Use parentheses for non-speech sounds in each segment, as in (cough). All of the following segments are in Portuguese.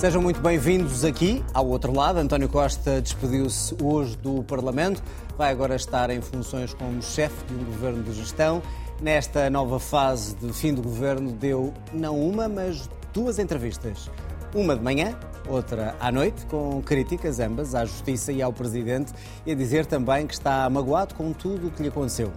Sejam muito bem-vindos aqui ao outro lado. António Costa despediu-se hoje do Parlamento, vai agora estar em funções como chefe de um governo de gestão. Nesta nova fase de fim do governo, deu não uma, mas duas entrevistas. Uma de manhã, outra à noite, com críticas ambas à Justiça e ao Presidente, e a dizer também que está magoado com tudo o que lhe aconteceu.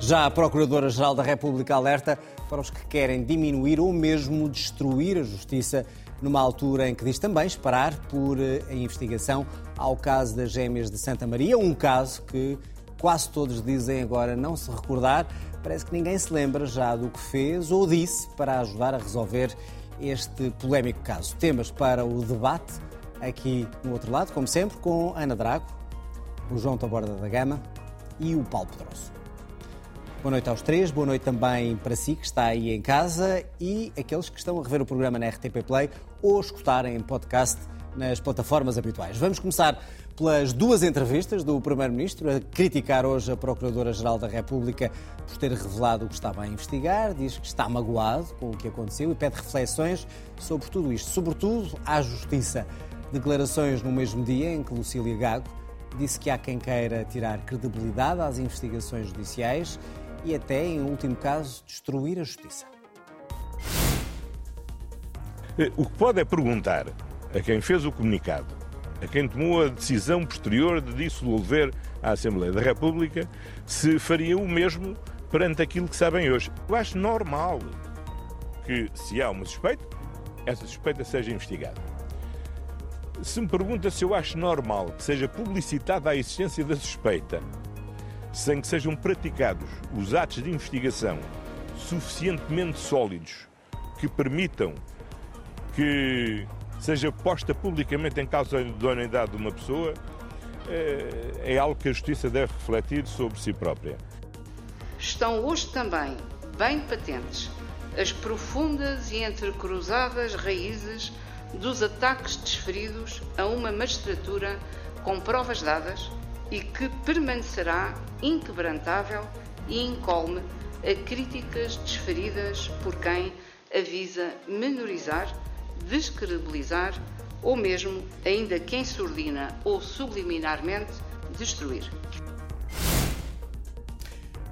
Já a Procuradora-Geral da República alerta para os que querem diminuir ou mesmo destruir a Justiça numa altura em que diz também esperar por eh, a investigação ao caso das gêmeas de Santa Maria, um caso que quase todos dizem agora não se recordar. Parece que ninguém se lembra já do que fez ou disse para ajudar a resolver este polémico caso. Temas para o debate aqui no outro lado, como sempre, com Ana Drago, o João Taborda da Gama e o Paulo Pedroso. Boa noite aos três, boa noite também para si que está aí em casa e aqueles que estão a rever o programa na RTP Play ou escutarem em podcast nas plataformas habituais. Vamos começar pelas duas entrevistas do Primeiro-Ministro, a criticar hoje a Procuradora-Geral da República por ter revelado o que estava a investigar, diz que está magoado com o que aconteceu e pede reflexões sobre tudo isto, sobretudo à Justiça. Declarações no mesmo dia em que Lucília Gago disse que há quem queira tirar credibilidade às investigações judiciais e até, em último caso, destruir a justiça. Eh, o que pode é perguntar a quem fez o comunicado, a quem tomou a decisão posterior de dissolver a Assembleia da República, se faria o mesmo perante aquilo que sabem hoje. Eu acho normal que, se há uma suspeita, essa suspeita seja investigada. Se me pergunta se eu acho normal que seja publicitada a existência da suspeita sem que sejam praticados os atos de investigação suficientemente sólidos que permitam que seja posta publicamente em causa a idoneidade de uma pessoa, eh, é algo que a Justiça deve refletir sobre si própria. Estão hoje também bem patentes as profundas e entrecruzadas raízes dos ataques desferidos a uma magistratura com provas dadas e que permanecerá inquebrantável e incolme a críticas desferidas por quem avisa menorizar, descredibilizar ou mesmo, ainda que surdina ou subliminarmente, destruir.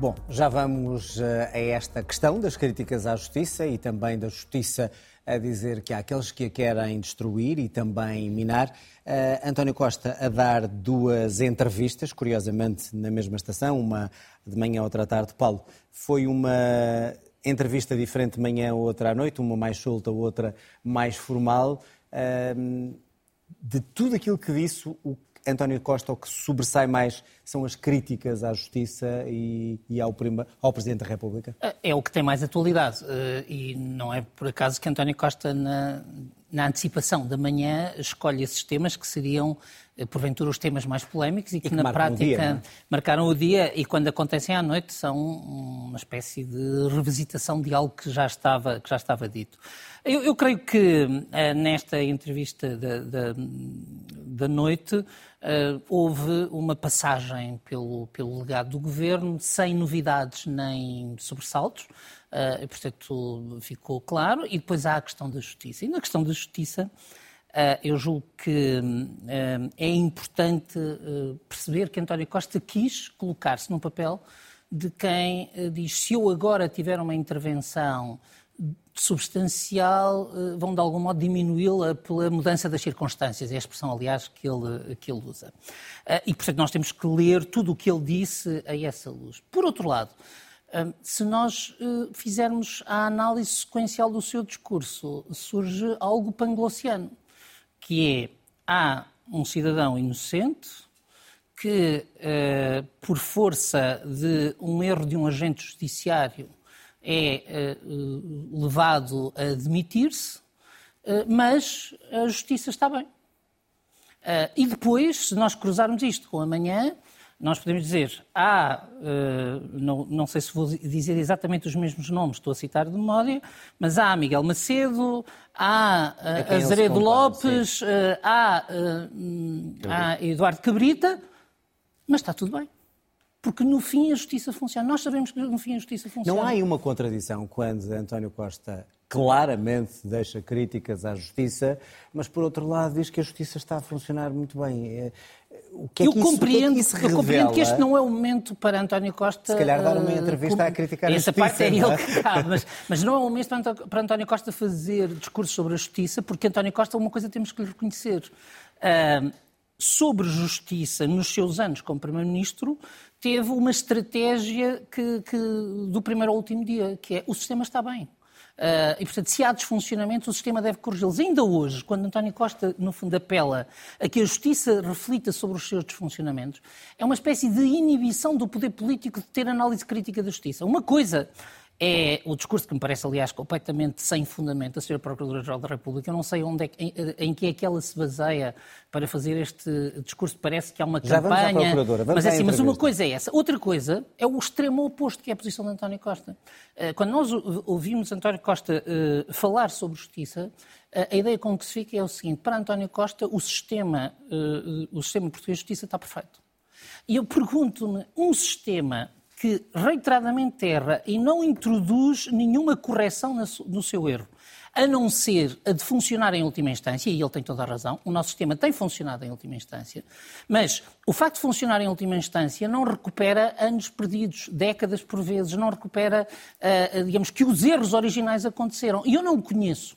Bom, já vamos eh, a esta questão das críticas à justiça e também da justiça a dizer que há aqueles que a querem destruir e também minar. Uh, António Costa a dar duas entrevistas, curiosamente na mesma estação, uma de manhã, outra à tarde. Paulo, foi uma entrevista diferente de manhã, outra à noite, uma mais solta, outra mais formal. Uh, de tudo aquilo que disse, o António Costa o que sobressai mais são as críticas à Justiça e, e ao, prima, ao, Presidente da República? É o que tem mais atualidade. Eh, e não é por acaso que António Costa, na, na antecipação da manhã, escolhe esses temas que seriam, eh, porventura, os temas mais polémicos e que, e que na prática o dia, é? marcaram o dia e, quando acontecem à noite, são uma espécie de revisitação de algo que já estava, que já estava dito. Eu, eu creio que uh, nesta entrevista da, da, da noite uh, houve uma passagem pelo, pelo legado do governo sem novidades nem sobressaltos. Uh, portanto, ficou claro. E depois há a questão da justiça. E na questão da justiça, uh, eu julgo que uh, é importante perceber que António Costa quis colocar-se no papel de quem diz: se eu agora tiver uma intervenção substancial vão de algum modo diminuí-la pela mudança das circunstâncias, é a expressão, aliás, que ele, que ele usa. E, portanto, nós temos que ler tudo o que ele disse a essa luz. Por outro lado, se nós fizermos a análise sequencial do seu discurso, surge algo panglossiano, que é, há um cidadão inocente que, por força de um erro de um agente judiciário, é uh, levado a demitir-se, mas a justiça está bem. E depois, se nós cruzarmos isto com amanhã, nós podemos dizer, há, não, não, sei se vou dizer exatamente os mesmos nomes, estou a citar de memória, mas há Miguel Macedo, há é Azeredo Lopes, há, há Eduardo Cabrita, mas está tudo bem. Porque no fim a justiça funciona. Nós sabemos que no fim a justiça funciona. Não há aí uma contradição quando António Costa claramente deixa críticas à Justiça, mas por outro lado diz que a Justiça está a funcionar muito bem. É, o que é eu, que isso, compreendo, que é que eu compreendo que este não é o momento para António Costa. Se calhar dar uma eh, entrevista uh, a criticar essa a justiça. Essa parte é ele é? que cabe, mas, mas não é o momento para António Costa fazer discurso sobre a justiça, porque António Costa, uma coisa temos que lhe reconhecer. Uh, sobre justiça, nos seus anos como Primeiro-Ministro, teve uma estratégia que, que, do primeiro ao último dia, que é o sistema está bem. Uh, e, portanto, se há desfuncionamento, o sistema deve corrigi-los. Ainda hoje, quando António Costa, no fundo, apela a que a justiça reflita sobre os seus desfuncionamentos, é uma espécie de inibição do poder político de ter análise crítica da justiça. Uma coisa é o discurso que me parece, aliás, completamente sem fundamento da Sra. Procuradora-Geral da República. Eu não sei onde é, em, em, que é que ela se baseia para fazer este discurso. Parece que há uma Já campanha. Vamos à Procuradora. Vamos mas, é assim, mas uma coisa é essa. Outra coisa é o extremo oposto, que é a posição de António Costa. Eh, quando nós ouvimos António Costa eh, falar sobre justiça, eh, a ideia com que se fica é o seguinte: para António Costa, o sistema, o sistema português de justiça está perfeito. E eu pergunto-me, um sistema que reiteradamente erra e não introduz nenhuma correção no seu erro, a não ser a de funcionar em última instância, e ele tem toda a razão, o nosso sistema tem funcionado em última instância, mas o facto de funcionar em última instância não recupera anos perdidos, décadas por vezes, não recupera, uh, digamos, que os erros originais aconteceram. E eu não conheço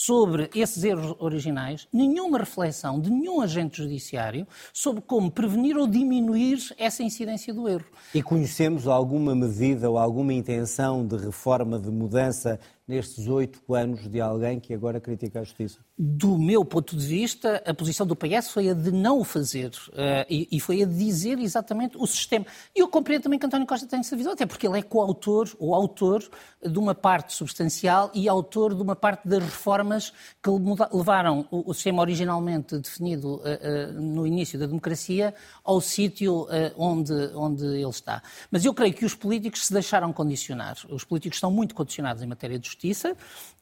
sobre esses erros originais, nenhuma reflexão de nenhum agente judiciário sobre como prevenir ou diminuir essa incidência do erro. E conhecemos alguma medida ou alguma intenção de reforma, de mudança nestes oito anos de alguém que agora critica a justiça? Do meu ponto de vista, a posição do PS foi a de não o fazer uh, e, e, foi a de dizer exatamente o sistema. E eu compreendo também que António Costa tem essa visão, até porque ele é coautor ou autor de uma parte substancial e autor de uma parte das reformas que levaram o, o sistema originalmente definido uh, uh, no início da democracia ao sítio onde, onde ele está. Mas eu creio que os políticos se deixaram condicionar. Os políticos estão muito condicionados em matéria de justiça Justiça,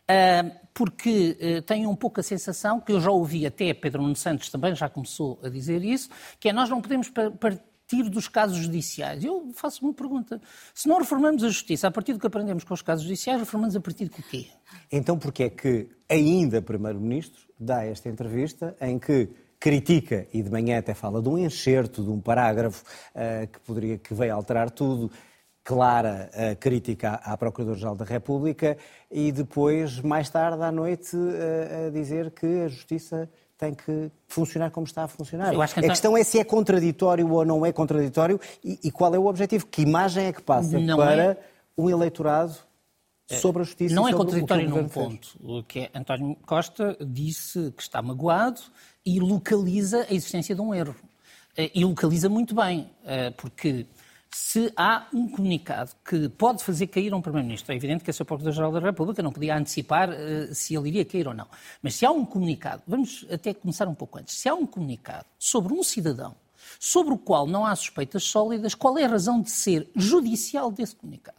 ah, porque ah, tenho um pouco a sensação, que eu já ouvi até Pedro Nuno Santos também já começou a dizer isso, que é nós não podemos partir dos casos judiciais. Eu faço uma pergunta. Se não reformamos a justiça a partir do que aprendemos com os casos judiciais, reformamos a partir do quê? Então, porque é que ainda Primeiro-Ministro dá esta entrevista em que critica, e de manhã até fala de um enxerto, de um parágrafo uh, que poderia que veio alterar tudo, clara a crítica à Procuradora-Geral da República e depois, mais tarde à noite, a dizer que a Justiça tem que funcionar como está a funcionar. Que então... A questão é se é contraditório ou não é contraditório e, e qual é o objetivo. Que imagem é que passa não para é... um eleitorado sobre a justiça. Não é contraditório num ponto. O que é, António Costa disse que está magoado e localiza a existência de um erro. Eh, e localiza muito bem, eh, porque se há um comunicado que pode fazer cair um Primeiro-Ministro. É evidente que a Sr. Procurador-Geral da República não podia antecipar uh, se ele iria cair ou não. Mas se há um comunicado, vamos até começar um pouco antes, se há um comunicado sobre um cidadão sobre o qual não há suspeitas sólidas, qual é a razão de ser judicial desse comunicado?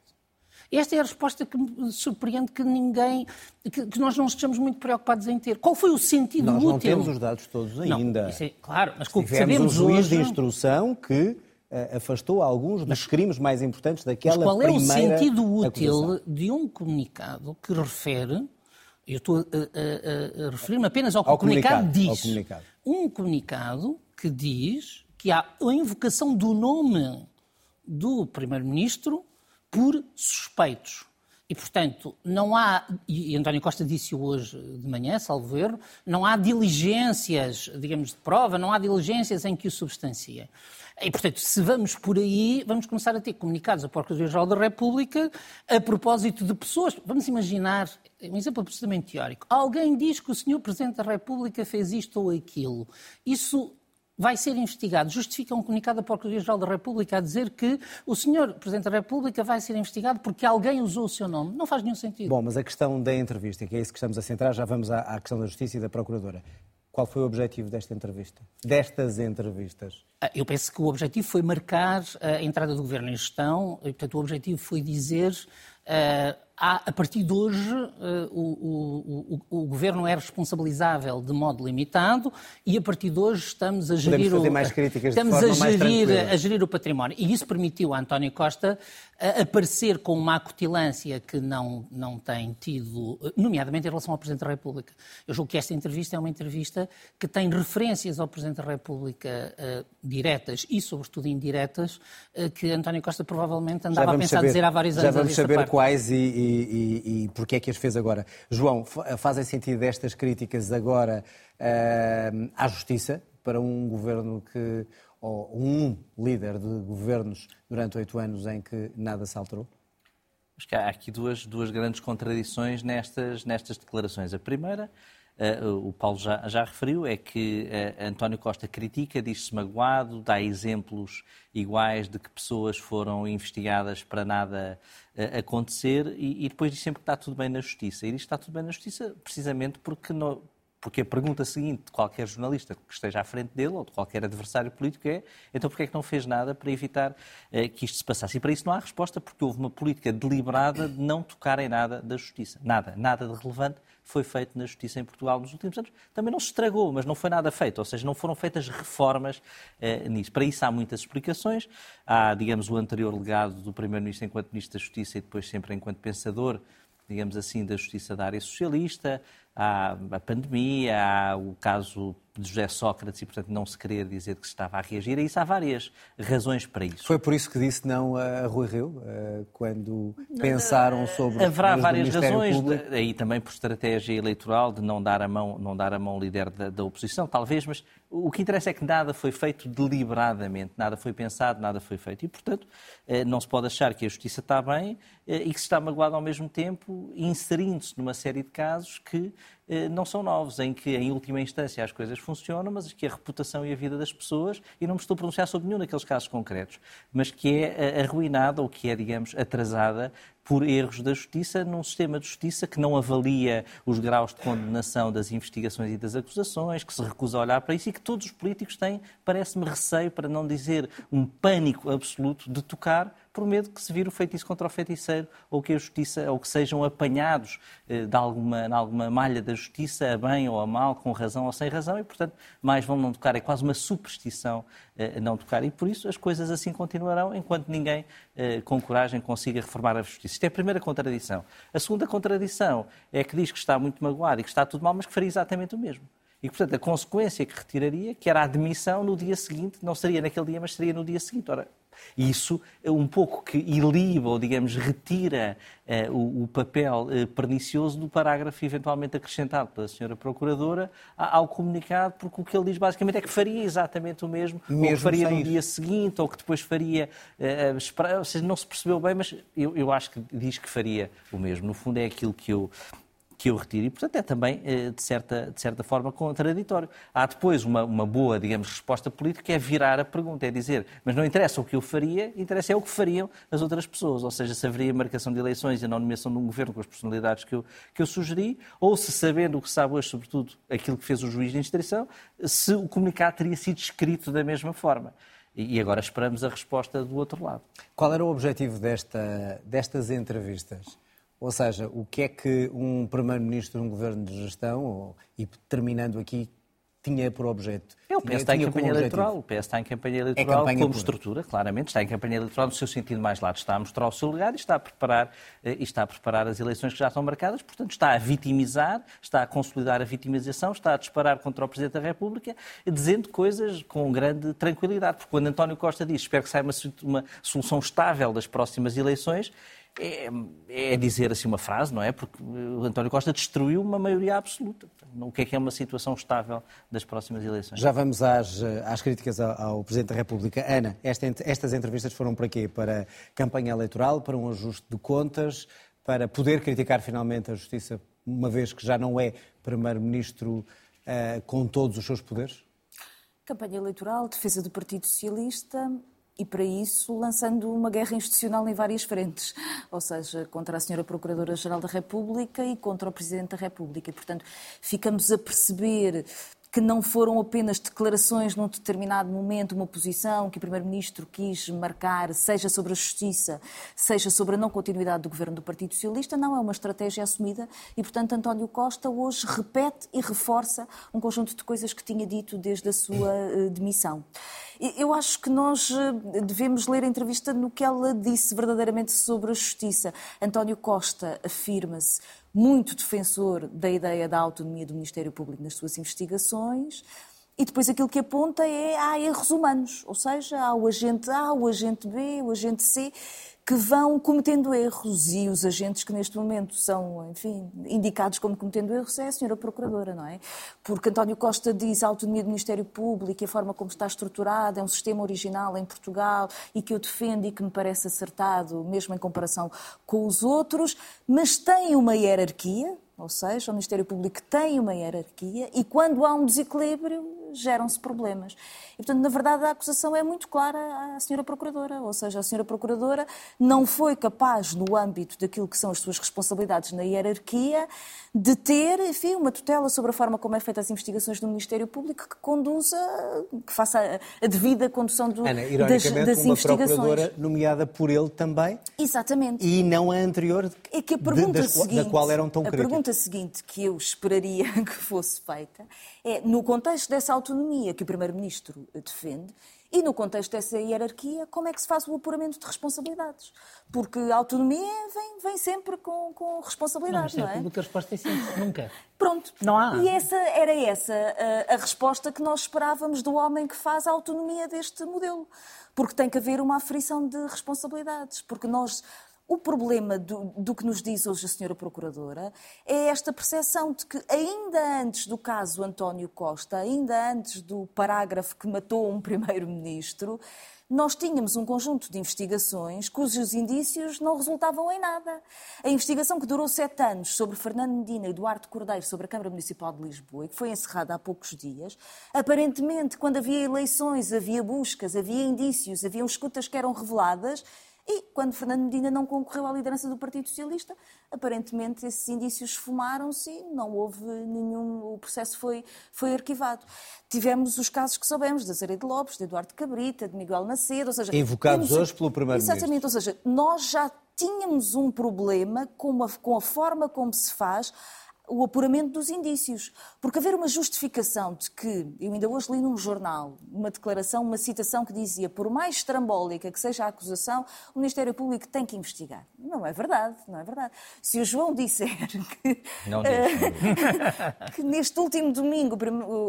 Esta é a resposta que me surpreende que ninguém, que, que, nós não estejamos muito preocupados em ter. Qual foi o sentido nós útil? Nós não temos os dados todos ainda. Não, é, claro, mas como sabemos um juiz hoje... de instrução que afastou alguns dos crimes mais importantes daquela Mas qual é o sentido útil acusação? de um comunicado que refere, eu estou a, a, a, referir-me apenas ao, ao comunicado, comunicado, diz, comunicado. um comunicado que diz que há a invocação do nome do Primeiro-Ministro por suspeitos. E, portanto, não há, e António Costa disse hoje de manhã, salvo erro, não há diligências, digamos, de prova, não há diligências em que o substanciem. E, portanto, se vamos por aí, vamos começar a ter comunicados à Procuradoria-Geral da República a propósito de pessoas. Vamos imaginar, um exemplo absolutamente teórico. Alguém diz que o Sr. Presidente da República fez isto ou aquilo. Isso vai ser investigado. Justifica um comunicado da Procuradoria-Geral da República a dizer que o Sr. Presidente da República vai ser investigado porque alguém usou o seu nome. Não faz nenhum sentido. Bom, mas a questão da entrevista, que é isso que estamos a centrar, já vamos à, à questão da Justiça e da Procuradora. Qual foi o objetivo desta entrevista? Destas entrevistas? Ah, eu penso que o objetivo foi marcar a entrada do governo em gestão, e, portanto, o objetivo foi dizer há, a partir de hoje, uh, o, o, o, Governo é responsabilizável de modo limitado e a partir de hoje estamos a gerir, o, estamos a gerir, a gerir o património. E isso permitiu a António Costa uh, aparecer com uma acutilância que não, não tem tido, nomeadamente em relação ao Presidente da República. Eu julgo que esta entrevista é uma entrevista que tem referências ao Presidente da República uh, diretas e, sobretudo, indiretas, que António Costa provavelmente andava a pensar saber, dizer há vários anos. Já vamos saber parte. quais e e, e, porque é que as fez agora. João, fazem sentido estas críticas agora uh, à justiça para um governo que, ou um líder de governos durante oito anos em que nada se alterou? Acho que há aqui duas, duas grandes contradições nestas, nestas declarações. A primeira o Paulo já, já, referiu, é que uh, António Costa critica, diz-se magoado, dá exemplos iguais de que pessoas foram investigadas para nada uh, acontecer e, e, depois diz sempre que está tudo bem na justiça. E diz que está tudo bem na justiça precisamente porque, porque a pergunta seguinte de qualquer jornalista que esteja à frente dele ou de qualquer adversário político é então porquê é que não fez nada para evitar que isto se passasse? E para isso não há resposta porque houve uma política deliberada de não tocar em nada da justiça. Nada, nada de relevante foi feito na justiça em Portugal nos últimos anos. Também não se estragou, mas não foi nada feito, ou seja, não foram feitas reformas eh, nisso. Para isso há muitas explicações. Há, digamos, o anterior legado do Primeiro-Ministro enquanto Ministro da Justiça e depois sempre enquanto pensador, digamos assim, da justiça da área socialista. Há a pandemia, há o caso de José Sócrates e, portanto, não se querer dizer que se estava a reagir a isso. Há várias razões para isso. Foi por isso que disse não a Rui Rio, eh, quando pensaram sobre Haverá várias razões, aí também por estratégia eleitoral, de não dar a mão, não dar a mão ao líder da, da oposição, talvez, mas o que interessa é que nada foi feito deliberadamente, nada foi pensado, nada foi feito. E, portanto, eh, não se pode achar que a justiça está bem eh, e que se está magoado ao mesmo tempo, inserindo-se numa série de casos que não são novos, em que, em última instância, as coisas funcionam, mas que a reputação e a vida das pessoas, e não me estou a pronunciar sobre nenhum daqueles casos concretos, mas que é eh, arruinada ou que é, digamos, atrasada por erros da justiça num sistema de justiça que não avalia os graus de condenação das investigações e das acusações, que se recusa a olhar para isso e que todos os políticos têm, parece-me, receio, para não dizer um pânico absoluto de tocar por medo que se vire o feitiço contra o feiticeiro ou que a justiça, ou que sejam apanhados eh, de alguma, de alguma malha da justiça, a bem ou a mal, com razão ou sem razão, e portanto mais vão não tocar. É quase uma superstição eh, não tocar. E por isso as coisas assim continuarão enquanto ninguém eh, com coragem consiga reformar a justiça. Isto é a primeira contradição. A segunda contradição é que diz que está muito magoado e que está tudo mal, mas que faria exatamente o mesmo. E, portanto, a consequência que retiraria, que era a admissão no dia seguinte, não seria naquele dia, mas seria no dia seguinte. Ora, isso é um pouco que iliba, ou digamos, retira uh, o, o, papel uh, pernicioso do parágrafo eventualmente acrescentado pela senhora Procuradora ao comunicado, porque o que ele diz basicamente é que faria exatamente o mesmo, mesmo ou que faria no dia seguinte, ou que depois faria, uh, esperar, ou seja, não se percebeu bem, mas eu, eu acho que diz que faria o mesmo. No fundo é aquilo que eu que eu retiro e, portanto, é também, eh, de certa, de certa forma, contraditório. Há depois uma, uma boa, digamos, resposta política, que é virar a pergunta, é dizer, mas não interessa o que eu faria, interessa é o que fariam as outras pessoas, ou seja, se haveria marcação de eleições e a nomeação de um governo com as personalidades que eu, que eu sugeri, ou se, sabendo o que sabe hoje, sobretudo aquilo que fez o juiz de instrução, se o comunicado teria sido escrito da mesma forma. E agora esperamos a resposta do outro lado. Qual era o objetivo desta, destas entrevistas? Ou seja, o que é que um Primeiro-Ministro de um governo de gestão, e terminando aqui, tinha por objeto? É, o PS está em campanha eleitoral. O PS está em campanha eleitoral é campanha como pura. estrutura, claramente. Está em campanha eleitoral no seu sentido mais lato. Está a mostrar o seu legado e está a preparar, eh, e está a preparar as eleições que já estão marcadas. Portanto, está a vitimizar, está a consolidar a vitimização, está a disparar contra o Presidente da República, dizendo coisas com grande tranquilidade. Porque quando António Costa diz espero que saia uma, uma solução estável das próximas eleições, é, é, dizer assim uma frase, não é? Porque o António Costa destruiu uma maioria absoluta. O que é que é uma situação estável das próximas eleições? Já vamos às, às críticas ao, ao, Presidente da República. Ana, esta, estas entrevistas foram para quê? Para campanha eleitoral, para um ajuste de contas, para poder criticar finalmente a Justiça, uma vez que já não é Primeiro-Ministro uh, com todos os seus poderes? Campanha eleitoral, defesa do Partido Socialista, e para isso lançando uma guerra institucional em várias frentes, ou seja, contra a senhora Procuradora-Geral da República e contra o Presidente da República. E, portanto, ficamos a perceber que não foram apenas declarações num determinado momento, uma posição que o Primeiro-Ministro quis marcar, seja sobre a justiça, seja sobre a não continuidade do governo do Partido Socialista, não é uma estratégia assumida e, portanto, António Costa hoje repete e reforça um conjunto de coisas que tinha dito desde a sua uh, demissão. Eu acho que nós eh, devemos ler a entrevista no que ela disse verdadeiramente sobre a justiça. António Costa afirma-se muito defensor da ideia da autonomia do Ministério Público nas suas investigações. E depois aquilo que aponta é há erros humanos, ou seja, há o agente A, o agente B, o agente C, que vão cometendo erros e os agentes que neste momento são, enfim, indicados como cometendo erros é a senhora Procuradora, não é? Porque António Costa diz a autonomia do Ministério Público e a forma como está estruturada é um sistema original em Portugal e que eu defendo e que me parece acertado, mesmo em comparação com os outros, mas tem uma hierarquia, ou seja, o Ministério Público tem uma hierarquia e quando há um desequilíbrio geram-se problemas. E, portanto, na verdade, a acusação é muito clara à senhora Procuradora, ou seja, a senhora Procuradora não foi capaz, no âmbito daquilo que são as suas responsabilidades na hierarquia, de ter, enfim, uma tutela sobre a forma como é feita as investigações do Ministério Público que conduza, que faça a, devida condução do, Ana, das, das uma investigações. Procuradora nomeada por ele também. Exatamente. E não a anterior, é que a pergunta de, seguinte, da qual eram tão A pergunta seguinte que eu esperaria (laughs) que fosse feita é, no contexto dessa autonomia que o Primeiro-Ministro defende, e no contexto dessa hierarquia, como é que se faz o apuramento de responsabilidades? Porque a autonomia vem, vem sempre com, com responsabilidades, não, não é? A resposta é nunca. (laughs) Pronto. Não há. E essa, era essa a, a resposta que nós esperávamos do homem que faz a autonomia deste modelo. Porque tem que haver uma aferição de responsabilidades. Porque nós o problema do, do, que nos diz hoje a senhora Procuradora é esta percepção de que, ainda antes do caso António Costa, ainda antes do parágrafo que matou um (laughs) primeiro-ministro, nós tínhamos um conjunto de investigações cujos indícios não resultavam em nada. A investigação que durou sete anos sobre Fernando Medina e Eduardo Cordeiro sobre a Câmara Municipal de Lisboa e que foi encerrada há poucos dias, aparentemente, quando havia eleições, havia buscas, havia indícios, havia escutas que eram reveladas e quando Fernando Medina não concorreu à liderança do Partido Socialista, aparentemente esses indícios fumaram-se e não houve nenhum. O processo foi, foi arquivado. Tivemos os casos que sabemos, da Zé de Lopes, de Eduardo Cabrita, de Miguel Macedo, ou seja. Invocados temos... hoje pelo Primeiro-Ministro. Exatamente, ou seja, nós já tínhamos um problema com com a forma como se faz o apuramento dos indícios. Porque haver uma justificação de que, eu ainda hoje li num jornal uma declaração, uma citação que dizia, por mais estrambólica que seja a acusação, o Ministério Público tem que investigar. Não é verdade, não é verdade. Se o João disser (laughs) que, não (laughs) que neste último domingo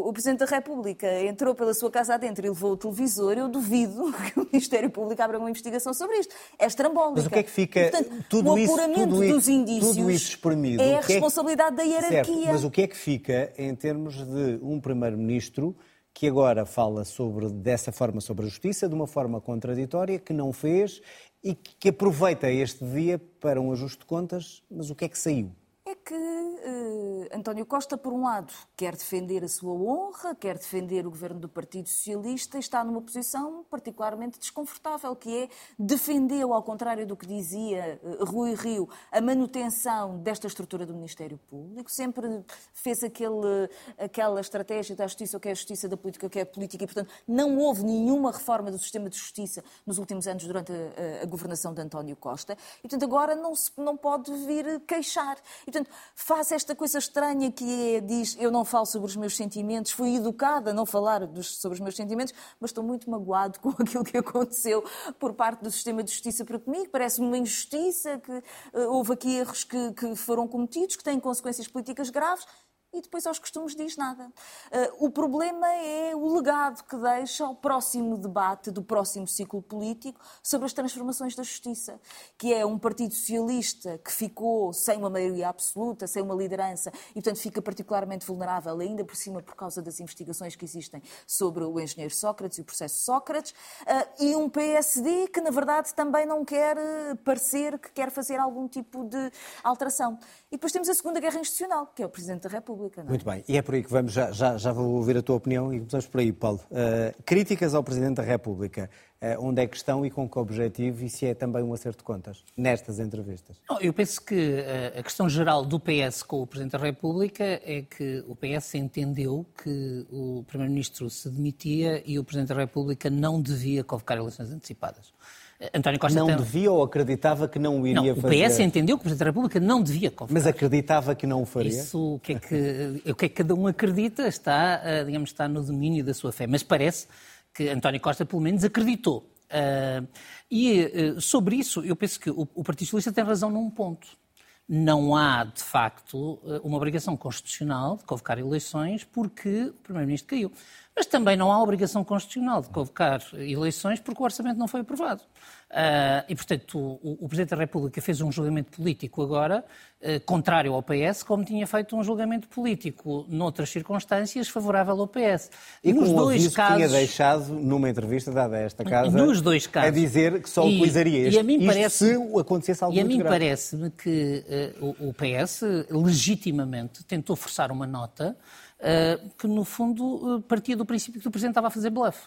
o Presidente da República entrou pela sua casa adentro e levou o televisor, eu duvido (laughs) que o Ministério Público abra uma investigação sobre isto. É estrambólica. Mas o que é que fica... Portanto, tudo o apuramento isso, tudo dos indícios tudo isso espremido, é a responsabilidade da hierarquia. Certo, mas o que é que fica em termos de um Primeiro-Ministro que agora fala sobre, dessa forma sobre a justiça, de uma forma contraditória, que não fez e que aproveita este dia para um ajuste de contas, mas o que é que saiu? É que uh, António Costa, por um lado, quer defender a sua honra, quer defender o governo do Partido Socialista e está numa posição particularmente desconfortável, que é defendeu, ao contrário do que dizia uh, Rui Rio, a manutenção desta estrutura do Ministério Público, sempre fez aquele, aquela estratégia da justiça, o que é a justiça, da política, o que é a política, e, portanto, não houve nenhuma reforma do sistema de justiça nos últimos anos durante a, a, a governação de António Costa, e, portanto, agora não, se, não pode vir queixar. E, portanto, faz esta coisa estranha que é, diz, eu não falo sobre os meus sentimentos, fui educada a não falar dos, sobre os meus sentimentos, mas estou muito magoado (laughs) com aquilo que aconteceu por parte do sistema de justiça para comigo. Parece-me uma injustiça que uh, houve aqui erros que, que foram cometidos, que têm consequências políticas graves e depois aos costumes diz nada. Uh, o problema é o legado que deixa ao próximo debate do próximo ciclo político sobre as transformações da justiça, que é um Partido Socialista que ficou sem uma maioria absoluta, sem uma liderança e, portanto, fica particularmente vulnerável, ainda por cima por causa das investigações que existem sobre o engenheiro Sócrates e o processo Sócrates, uh, e um PSD que, na verdade, também não quer uh, parecer que quer fazer algum tipo de alteração. E depois temos a Segunda Guerra Institucional, que é o Presidente da República. República. Não é? Muito bem, e é por aí que vamos, já, já, já vou ouvir a tua opinião e começamos por aí, Paulo. Uh, críticas ao Presidente da República. onde é que estão e com que objetivo e se é também um acerto de contas nestas entrevistas? Não, eu penso que a questão geral do PS com o Presidente da República é que o PS entendeu que o Primeiro-Ministro se demitia e o Presidente da República não devia convocar eleições antecipadas. António Costa não tem... devia ou acreditava que não o iria não, fazer? O PS entendeu que o Presidente da República não devia convocar. Mas acreditava que não o faria? Isso, o que é que, o que, é que cada um acredita está, eh, digamos, está no domínio da sua fé. Mas parece que António Costa, pelo menos, acreditou. Uh, e uh, sobre isso, eu penso que o, o Partido Socialista tem razão num ponto. Não há, de facto, uma obrigação constitucional de convocar eleições porque o Primeiro-Ministro caiu. Mas também não há obrigação constitucional de convocar eleições porque o orçamento não foi aprovado. Uh, e, portanto, o, o, Presidente da República fez um julgamento político agora, uh, contrário ao PS, como tinha feito um julgamento político noutras circunstâncias favorável ao PS. E nos com dois casos, que tinha deixado numa entrevista dada a esta casa nos dois casos, a dizer que só e, utilizaria este, e a mim parece, se acontecesse algo E a mim parece-me que uh, o, o PS legitimamente tentou forçar uma nota que no fundo partia do princípio que o Presidente estava a fazer bluff.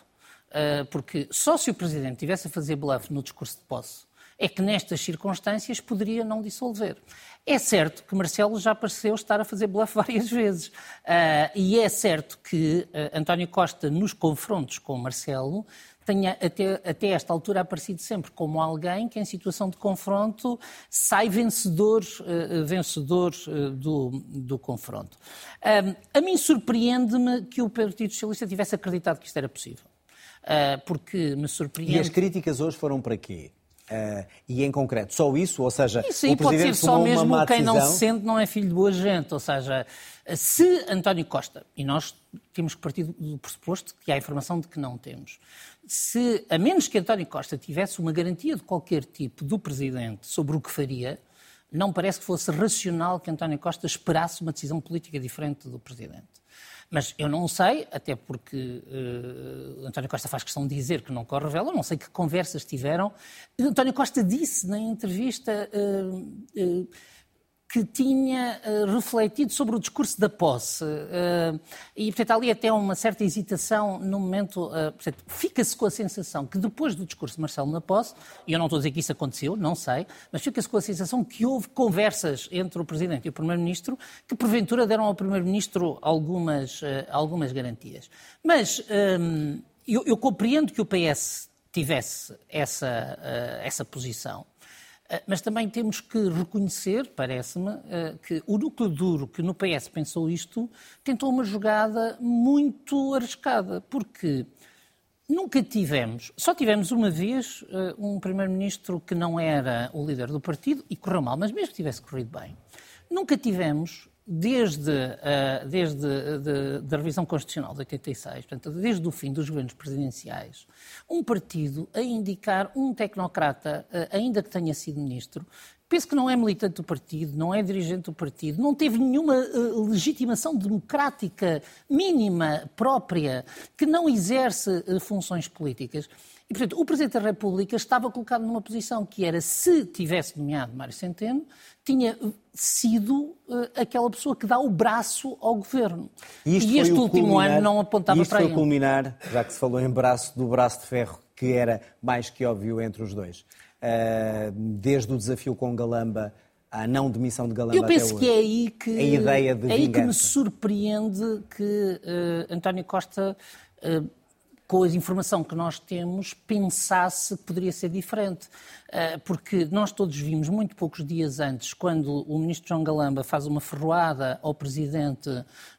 Eh, porque só se o Presidente tivesse a fazer bluff no discurso de posse é que nestas circunstâncias poderia não dissolver. É certo que Marcelo já pareceu estar a fazer bluff (laughs) várias vezes. Uh, e é certo que uh, António Costa, nos confrontos com Marcelo, tenha até, até esta altura aparecido sempre como alguém que, em situação de confronto, sai vencedor, uh, vencedor do, do confronto. A mim surpreende-me que o Partido Socialista tivesse acreditado que isto era possível. Uh, porque me surpreende. E as críticas hoje foram para quê? Uh, e em concreto, só isso? Ou seja, isso aí o pode ser só mesmo quem decisão... não se sente não é filho de boa gente. Ou seja, se António Costa, e nós temos que partir do pressuposto que há informação de que não temos, se, a menos que António Costa tivesse uma garantia de qualquer tipo do Presidente sobre o que faria, não parece que fosse racional que António Costa esperasse uma decisão política diferente do Presidente. Mas eu não sei, até porque uh, António Costa faz questão de dizer que não corre revela, não sei que conversas tiveram. António Costa disse na entrevista. Uh, uh, que tinha uh, refletido sobre o discurso da posse. Uh, e, portanto, ali até uma certa hesitação no momento. Uh, portanto, fica-se com a sensação que depois do discurso de Marcelo na posse, e eu não estou a dizer que isso aconteceu, não sei, mas fica-se com a sensação que houve conversas entre o Presidente e o Primeiro-Ministro que, porventura, deram ao Primeiro-Ministro algumas, algumas garantias. Mas um, eu, eu compreendo que o PS tivesse essa, essa posição. Eh, mas também temos que reconhecer, parece-me, eh, que o núcleo duro que no PS pensou isto tentou uma jogada muito arriscada, porque nunca tivemos, só tivemos uma vez eh, um primeiro-ministro que não era o líder do partido e correu mal, mas mesmo que tivesse corrido bem, nunca tivemos desde, uh, desde a revisão constitucional de 86, portanto, desde o fim dos governos presidenciais, um partido a indicar um tecnocrata, uh, ainda que tenha sido ministro, penso que não é militante do partido, não é dirigente do partido, não teve nenhuma uh, legitimação democrática mínima própria, que não exerce funções políticas. E, portanto, o Presidente da República estava colocado numa posição que era, se tivesse nomeado Mário Centeno, tinha sido uh, aquela pessoa que dá o braço ao governo. E, e este último culminar, ano não apontava isto para foi culminar, já que se falou em braço, do braço de ferro, que era mais que óbvio entre os dois. Uh, desde o desafio com Galamba à não demissão de Galamba Eu penso que é aí que, a ideia de é aí que me surpreende que uh, António Costa com a informação que nós temos, pensasse que poderia ser diferente. Eh, porque nós todos vimos, muito poucos dias antes, quando o ministro João Galamba faz uma ferroada ao presidente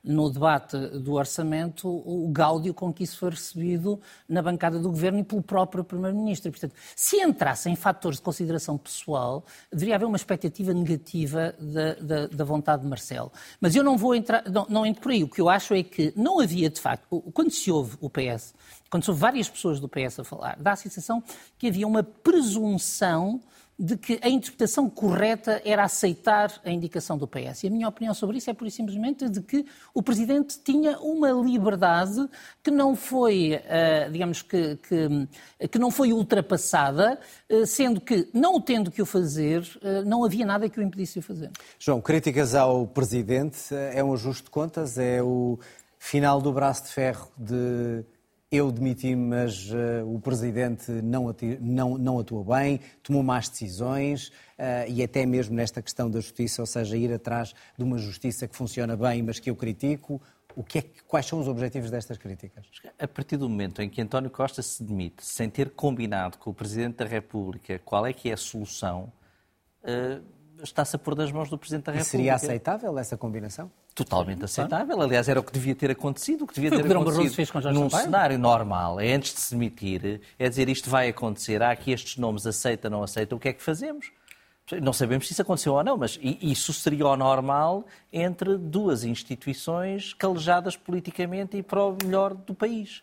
no debate do orçamento, o gáudio com que isso foi recebido na bancada do governo e pelo próprio primeiro-ministro. Portanto, se entrassem fatores de consideração pessoal, deveria haver uma expectativa negativa da, da, da vontade de Marcelo. Mas eu não vou entrar, não, não entro por aí. O que eu acho é que não havia, de facto, quando se ouve o PS quando são várias pessoas do PS a falar, dá a sensação que havia uma presunção de que a interpretação correta era aceitar a indicação do PS. E a minha opinião sobre isso é, por simplesmente, de que o Presidente tinha uma liberdade que não foi, uh, digamos, que, que, que, não foi ultrapassada, uh, sendo que, não tendo que o fazer, uh, não havia nada que o impedisse de o fazer. João, críticas ao Presidente, é um ajuste de contas? É o final do braço de ferro de eu demiti, mas uh, o Presidente não, não, não atuou bem, tomou más decisões uh, e até mesmo nesta questão da justiça, ou seja, ir atrás de uma justiça que funciona bem, mas que eu critico. O que é, quais são os objetivos destas críticas? A partir do momento em que António Costa se demite sem ter combinado com o Presidente da República qual é que é a solução, uh, está-se a pôr das mãos do Presidente da República. E seria aceitável essa combinação? Totalmente aceitável. Aliás, era o que devia ter acontecido. O que devia Foi ter o que acontecido fez com num Sampaio. cenário normal, é antes de se demitir, é dizer isto vai acontecer, há aqui estes nomes, aceita, não aceita, o que é que fazemos? Não sabemos se isso aconteceu ou não, mas isso seria o normal entre duas instituições calejadas politicamente e para o melhor do país.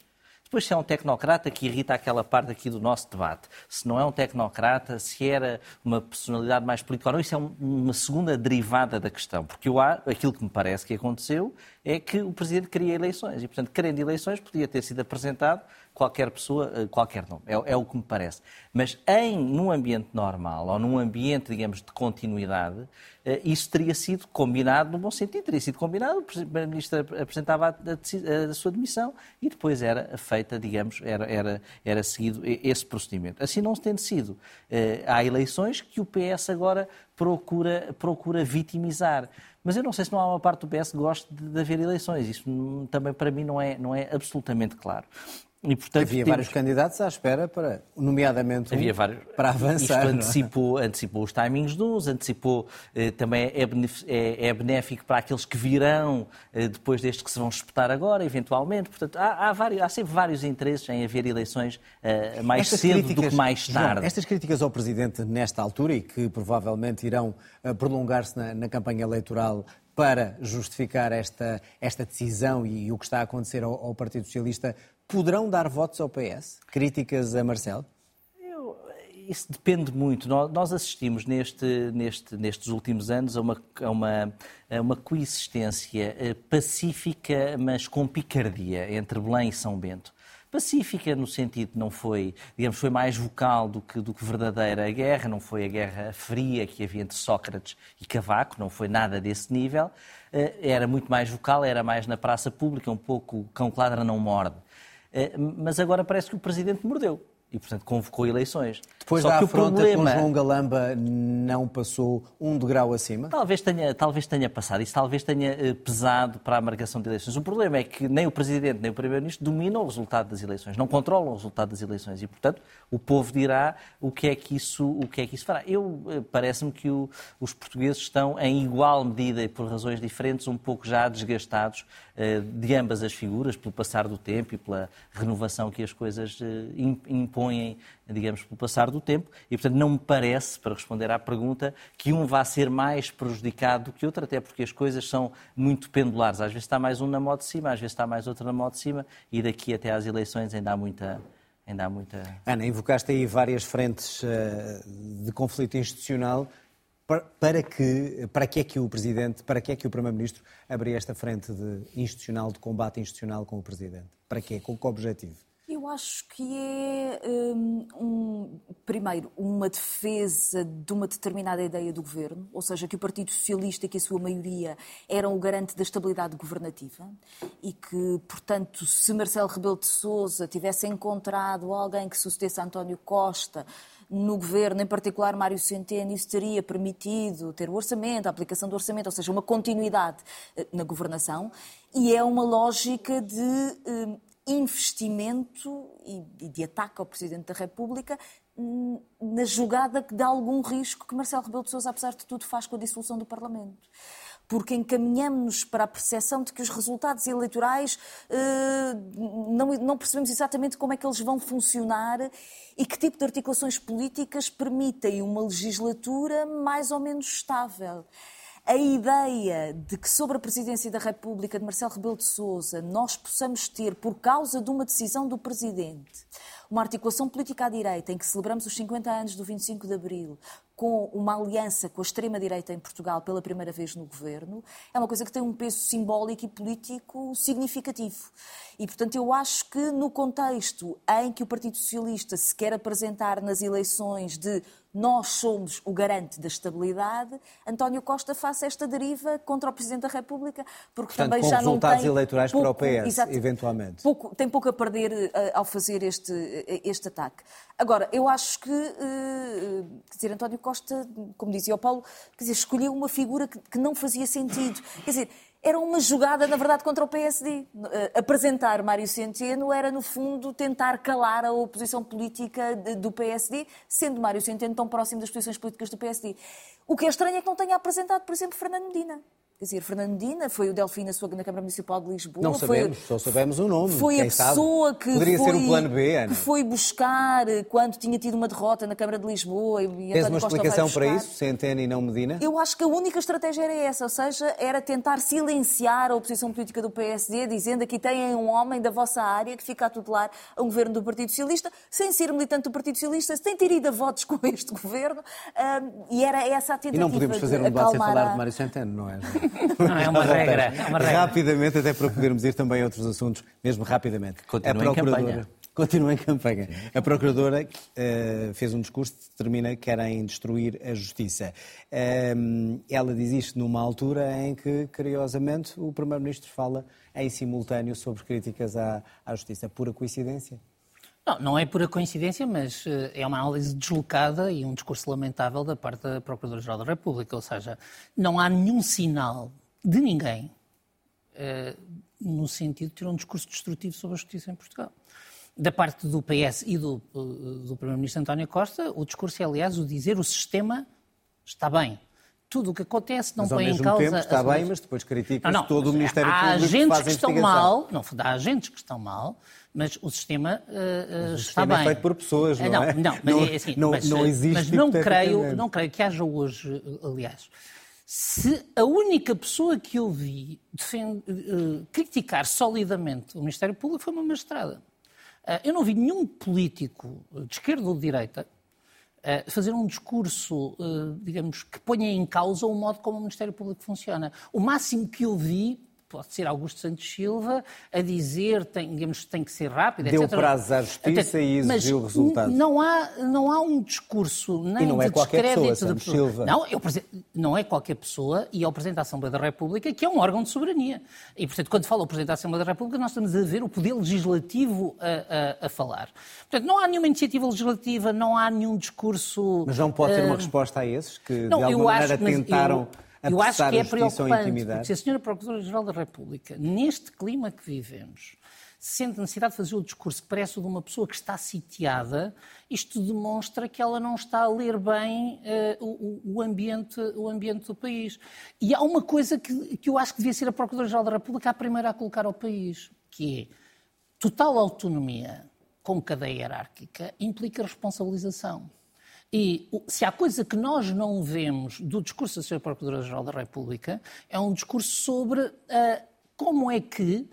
Depois, se é um tecnocrata que irrita aquela parte aqui do nosso debate, se não é um tecnocrata, se era uma personalidade mais política ou não, isso é uma segunda derivada da questão. Porque eu, aquilo que me parece que aconteceu é que o Presidente queria eleições e, portanto, querendo eleições, podia ter sido apresentado qualquer pessoa, eh, qualquer nome. É, é, o que me parece. Mas em, num ambiente normal, ou num ambiente, digamos, de continuidade, eh, isso teria sido combinado no bom sentido. Teria sido combinado, o Primeiro-Ministro apresentava a, a, a, sua demissão e depois era feita, digamos, era, era, era seguido esse procedimento. Assim não tendo sido, eh, há eleições que o PS agora procura, procura vitimizar. Mas eu não sei se não há uma parte do PS que goste de, de haver eleições. Isso também para mim não é, não é absolutamente claro. E, portanto, Havia temos... vários candidatos à espera, para, nomeadamente um, Havia vários... para avançar. Isto é? antecipou, antecipou os timings de uns, antecipou, eh, também é, é, é, benéfico para aqueles que virão eh, depois destes que se vão espetar agora, eventualmente. Portanto, há, há, vários, há sempre vários interesses em haver eleições eh, mais estas cedo críticas, do que mais tarde. João, estas críticas ao Presidente nesta altura e que provavelmente irão eh, prolongar-se na, na campanha eleitoral para justificar esta, esta decisão e, e o que está a acontecer ao, ao Partido Socialista poderão dar votos ao PS? Críticas a Marcelo? Eu, isso depende muito. Nós assistimos neste, neste, nestes últimos anos a uma, a uma, a uma coexistência eh, pacífica, mas com picardia, entre Belém e São Bento pacífica no sentido não foi, digamos, foi mais vocal do que, do que verdadeira a guerra, não foi a guerra fria que havia entre Sócrates e Cavaco, não foi nada desse nível, eh, era muito mais vocal, era mais na praça pública, um pouco cão que ladra não morde. Eh, mas agora parece que o Presidente mordeu e, portanto, convocou eleições. Depois Só da que afronta o problema... com João Galamba não passou um degrau acima? Talvez tenha, talvez tenha passado. Isso talvez tenha eh, pesado para a marcação de eleições. O problema é que nem o Presidente nem o Primeiro-Ministro dominam o resultado das eleições, não controlam o resultado das eleições. E, portanto, o povo dirá o que é que isso, o que é que isso fará. Eu, eh, parece-me que o, os portugueses estão, em igual medida e por razões diferentes, um pouco já desgastados de ambas as figuras, pelo passar do tempo e pela renovação que as coisas impõem impõem, digamos, pelo passar do tempo, e portanto não me parece, para responder à pergunta, que um vá ser mais prejudicado do que outro, até porque as coisas são muito pendulares. Às vezes está mais um na moto de cima, às vezes está mais outro na moto de cima, e daqui até às eleições ainda há muita. Ainda há muita... Ana, invocaste aí várias frentes uh, de conflito institucional. Para que, para que é que o Presidente, para que é que o Primeiro-Ministro abriu esta frente de institucional, de combate institucional com o Presidente? Para quê? Com que objetivo? Eu acho que é, hum, um, primeiro, uma defesa de uma determinada ideia do governo, ou seja, que o Partido Socialista, que a sua maioria eram o garante da estabilidade governativa e que, portanto, se Marcelo Rebelo de Sousa tivesse encontrado alguém que sucedesse a António Costa no governo, em particular Mário Centeno, isso teria permitido ter o orçamento, a aplicação do orçamento, ou seja, uma continuidade eh, na governação. E é uma lógica de hum, investimento e de ataque ao Presidente da República hum, na jogada que dá algum risco que Marcelo Rebelo de Sousa, apesar de tudo, faz com a dissolução do Parlamento. Porque encaminhamos-nos para a percepção de que os resultados eleitorais uh, não, não percebemos exatamente como é que eles vão funcionar e que tipo de articulações políticas permitem uma legislatura mais ou menos estável a ideia de que sobre a presidência da República de Marcelo Rebelo de Sousa nós possamos ter, por causa de uma decisão do presidente, uma articulação política à direita em que celebramos os 50 anos do 25 de Abril, com uma aliança com a extrema-direita em Portugal pela primeira vez no governo, é uma coisa que tem um peso simbólico e político significativo. E, portanto, eu acho que no contexto em que o Partido Socialista se quer apresentar nas eleições de nós somos o garante da estabilidade, António Costa faça esta deriva contra o Presidente da República, porque Portanto, também já não resultados tem eleitorais pouco, para o PS, exato, eventualmente. Pouco, tem pouco a perder uh, ao fazer este, uh, este ataque. Agora, eu acho que, uh, quer dizer, António Costa, como dizia o Paulo, quer dizer, escolheu uma figura que, que não fazia sentido. Quer dizer, era uma jogada, na verdade, contra o PSD. Uh, apresentar Mário Centeno era, no fundo, tentar calar a oposição política de, do PSD, sendo Mário Centeno tão próximo das posições políticas do PSD. O que é estranho é que não tenha apresentado, por exemplo, Fernando Medina. Quer dizer, Fernando Medina foi o Delfim na, sua, na Câmara Municipal de Lisboa. Não sabemos, foi, só sabemos o nome. Foi a pessoa sabe? que Poderia foi, ser o plano B, Ana. que foi buscar quando tinha tido uma derrota na Câmara de Lisboa. E Tens António uma Costa explicação para isso, Centeno e não Medina? Eu acho que a única estratégia era essa, ou seja, era tentar silenciar a oposição política do PSD, dizendo aqui têm um homem da vossa área que fica a tutelar a um governo do Partido Socialista, sem ser militante do Partido Socialista, sem ter ido a votos (laughs) com este governo, um, e era essa a E tentativa não podemos fazer um de debate sem falar a... de Mário Centeno, não é? (laughs) Não, é uma regra. É uma regra. Rapidamente, até para podermos ir também a outros assuntos, mesmo rapidamente. Continua a em Procuradora, campanha. Continua em campanha. A Procuradora eh, fez um discurso que determina que querem destruir a justiça. Eh, ela diz isto numa altura em que, curiosamente, o Primeiro-Ministro fala em simultâneo sobre críticas à, à justiça. Pura coincidência? Não, não é pura coincidência, mas eh, é uma análise deslocada e um discurso lamentável da parte da Procuradora-Geral da República. Ou seja, não há nenhum sinal de ninguém eh, no sentido de ter um discurso destrutivo sobre a justiça em Portugal. Da parte do PS e do, eh, do Primeiro-Ministro António Costa, o discurso é, aliás, o dizer o sistema está bem. Tudo o que acontece não Mas põe em causa... tempo está as bem, mas depois critica todo o Ministério há Público que agentes que a estão mal, não, há agentes que estão mal, mas o sistema uh, o está sistema é bem. feito por pessoas, não não é? Não, mas, Não- é assim, não- mas, não existe mas não creio, não creio que haja hoje, aliás, se a única pessoa que eu vi defend- uh, criticar solidamente o Ministério Público foi uma magistrada. Uh, eu não vi nenhum político de esquerda ou de direita fazer um discurso, digamos, que ponha em causa o modo como o Ministério Público funciona. O máximo que eu vi pode ser Augusto Santos Silva a dizer tem, digamos, tem que ser rápido, Deu etc. prazos à justiça e exigiu Mas resultados. Não há, não há um discurso nem E não é de qualquer descrédito pessoa, de Silva. Não, é o presi- não é qualquer pessoa e é o Presidente da Assembleia da República que é um órgão de soberania. E, portanto, quando fala o Presidente da Assembleia da República, nós estamos a ver o poder legislativo a, a- a falar. Portanto, não há nenhuma iniciativa legislativa, não há nenhum discurso... Mas não pode ter uma eh, resposta a esses que, não, de eu alguma maneira, tentaram eu, eu acho que é preocupante, porque se a Senhora Procuradora-Geral da República, neste clima que vivemos, sente necessidade de fazer o discurso que parece o de uma pessoa que está sitiada, isto demonstra que ela não está a ler bem o, o- o ambiente, o ambiente do país. E há uma coisa que, que eu acho que devia ser a Procuradora-Geral da República a primeira a colocar ao país, que é total autonomia com cadeia hierárquica implica responsabilização. E se há coisa que nós não vemos do discurso da Sra. Procuradora-Geral da República, é um discurso sobre ah, como é que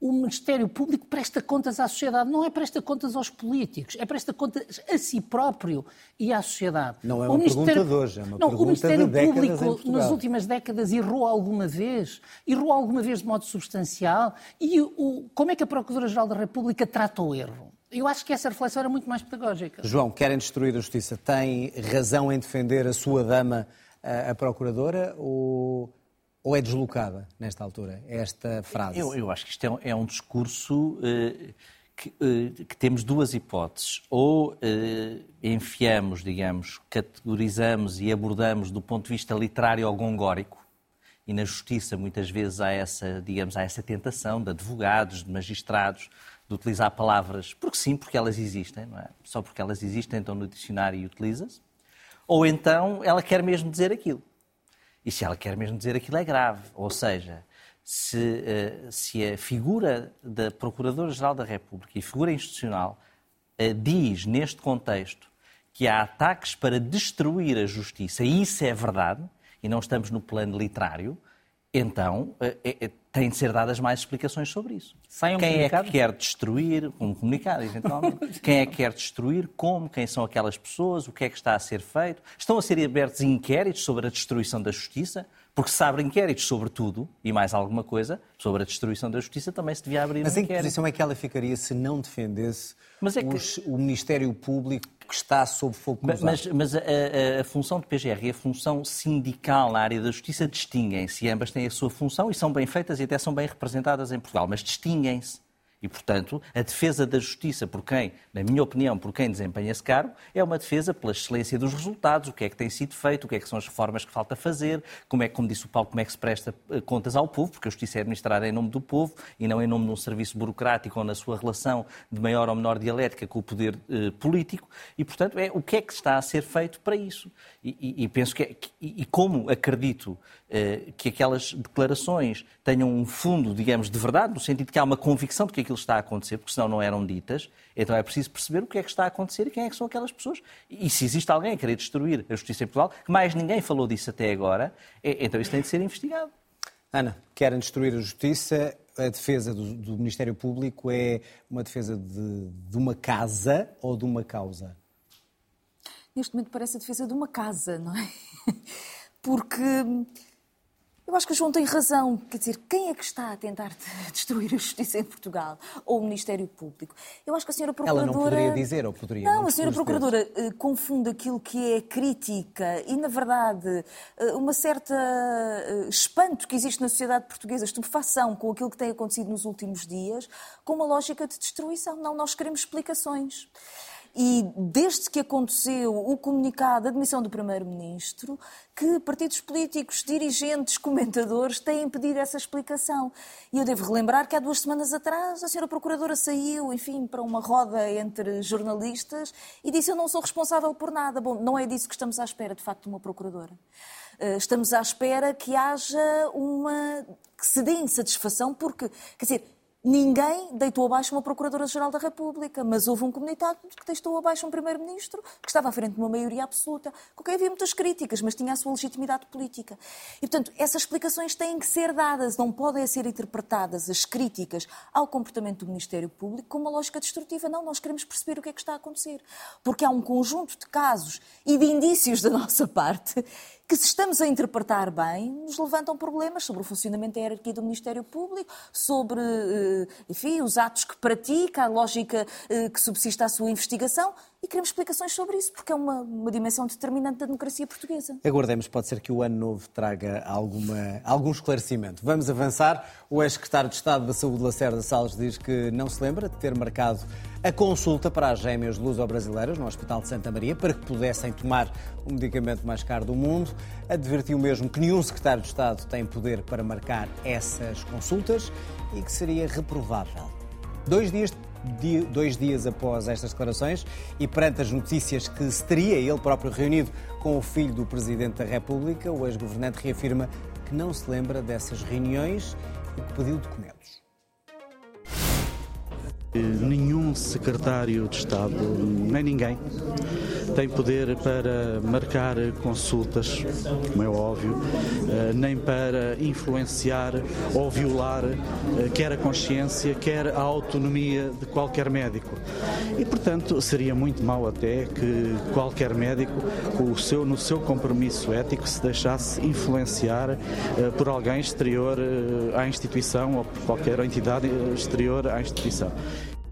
o Ministério Público presta contas à sociedade. Não é presta contas aos políticos, é presta contas a si próprio e à sociedade. Não é uma Ministério- pergunta de hoje, é uma não, pergunta o Ministério Público, nas últimas décadas, errou alguma vez? Errou alguma vez de modo substancial? E o, como é que a Procuradora-Geral da República trata o erro? Eu acho que essa reflexão era muito mais pedagógica. João, querem destruir a justiça. Tem razão em defender a sua dama, a, a procuradora, ou, ou é deslocada nesta altura, esta frase? Eu, eu acho que isto é um, é um discurso eh, que, eh, que temos duas hipóteses. Ou eh, enfiamos, digamos, categorizamos e abordamos do ponto de vista literário ou gongórico, e na justiça muitas vezes há essa, digamos, há essa tentação de advogados, de magistrados, de utilizar palavras, porque sim, porque elas existem, não é? Só porque elas existem, então no dicionário utiliza-se. Ou então ela quer mesmo dizer aquilo. E se ela quer mesmo dizer aquilo é grave. Ou seja, se, eh, se a figura da Procuradora-Geral da República e figura institucional eh, diz, neste contexto, que há ataques para destruir a justiça, e isso é verdade, e não estamos no plano literário, então eh, têm de ser dadas mais explicações sobre isso. Um Quem é comunicado? que quer destruir, um comunicado, eventualmente, (laughs) quem é que quer destruir, como, quem são aquelas pessoas, o que é que está a ser feito. Estão a ser abertos inquéritos sobre a destruição da justiça, Porque se abre inquéritos sobre tudo e mais alguma coisa, sobre a destruição da justiça, também se devia abrir Mas um em inquérito. que posição é que ela ficaria se não defendesse Mas é que... os, o Ministério Público que está sob fogo cruzado? Mas, mas a, a, a, função de PGR e a função sindical na área da justiça distinguem-se ambas têm a sua função e são bem feitas e até são bem representadas em Portugal, mas distinguem-se. E, portanto, a defesa da justiça por quem, na minha opinião, por quem desempenha esse cargo, é uma defesa pela excelência dos resultados, o que é que tem sido feito, o que é que são as reformas que falta fazer, como é que, como disse o Paulo, como é que se presta eh, contas ao povo, porque a justiça é administrada em nome do povo e não em nome de um serviço burocrático ou na sua relação de maior ou menor dialética com o poder eh, político. E, portanto, é o que é que está a ser feito para isso. E, e, e penso que, é, que, e como acredito eh, que aquelas declarações tenham um fundo, digamos, de verdade, no sentido que há uma convicção de que aquilo está a acontecer, porque senão não eram ditas, então é preciso perceber o que é que está a acontecer e quem é que são aquelas pessoas. E se existe alguém a querer destruir a justiça em Portugal, que mais ninguém falou disso até agora, é, então isso tem de ser investigado. Ana, querem destruir a justiça, a defesa do, do Ministério Público é uma defesa de, de uma casa ou de uma causa? Neste momento parece a defesa de uma casa, não é? (laughs) Porque eu acho que o João tem razão. Quer dizer, quem é que está a tentar (laughs) destruir a justiça em Portugal? Ou o Ministério Público? Eu acho que a senhora Procuradora... Ela não poderia dizer, ou poderia? Não, a senhora Procuradora uh, confunde aquilo que é crítica e, na verdade, uh, uma certa uh, espanto que existe na sociedade portuguesa, estupefação com aquilo que tem acontecido nos últimos dias, com uma lógica de destruição. Não, nós queremos explicações. E desde que aconteceu o comunicado de admissão do Primeiro-Ministro, que partidos políticos, dirigentes, comentadores têm pedido essa explicação. E eu devo relembrar que há duas semanas atrás a senhora Procuradora saiu, enfim, para uma roda entre jornalistas e disse: Eu não sou responsável por nada. Bom, não é disso que estamos à espera, de facto, de uma Procuradora. Estamos à espera que haja uma. que se dê insatisfação, porque, quer dizer, Ninguém deitou abaixo uma Procuradora-Geral da República, mas houve um comunicado que deitou abaixo um Primeiro-Ministro que estava à frente de uma maioria absoluta, com quem havia muitas críticas, mas tinha a sua legitimidade política. E, portanto, essas explicações têm que ser dadas, não podem ser interpretadas as críticas ao comportamento do Ministério Público com uma lógica destrutiva. Não, nós queremos perceber o que é que está a acontecer. Porque há um conjunto de casos e de indícios da (laughs) nossa parte que, se estamos a interpretar bem, nos levantam problemas sobre o funcionamento da hierarquia do Ministério Público, sobre, enfim, os atos que pratica, a lógica que subsiste à sua investigação e queremos explicações sobre isso, porque é uma, uma dimensão determinante da democracia portuguesa. Aguardemos, pode ser que o ano novo traga alguma, algum esclarecimento. Vamos avançar. O ex-secretário de Estado da Saúde, Lacerda Salles, diz que não se lembra de ter marcado a consulta para as gêmeas luso-brasileiras no Hospital de Santa Maria para que pudessem tomar o medicamento mais caro do mundo. Advertiu mesmo que nenhum secretário de Estado tem poder para marcar essas consultas e que seria reprovável. Dois dias dois dias após estas declarações e perante as notícias que se teria ele próprio reunido com o filho do Presidente da República, o ex-governante reafirma que não se lembra dessas reuniões e que pediu documentos. Nenhum secretário de Estado, nem ninguém, tem poder para marcar consultas, como é óbvio, nem para influenciar ou violar quer a consciência, quer a autonomia de qualquer médico. E, portanto, seria muito mau até que qualquer médico, seu, no seu compromisso ético, se deixasse influenciar por alguém exterior à instituição ou por qualquer entidade exterior à instituição.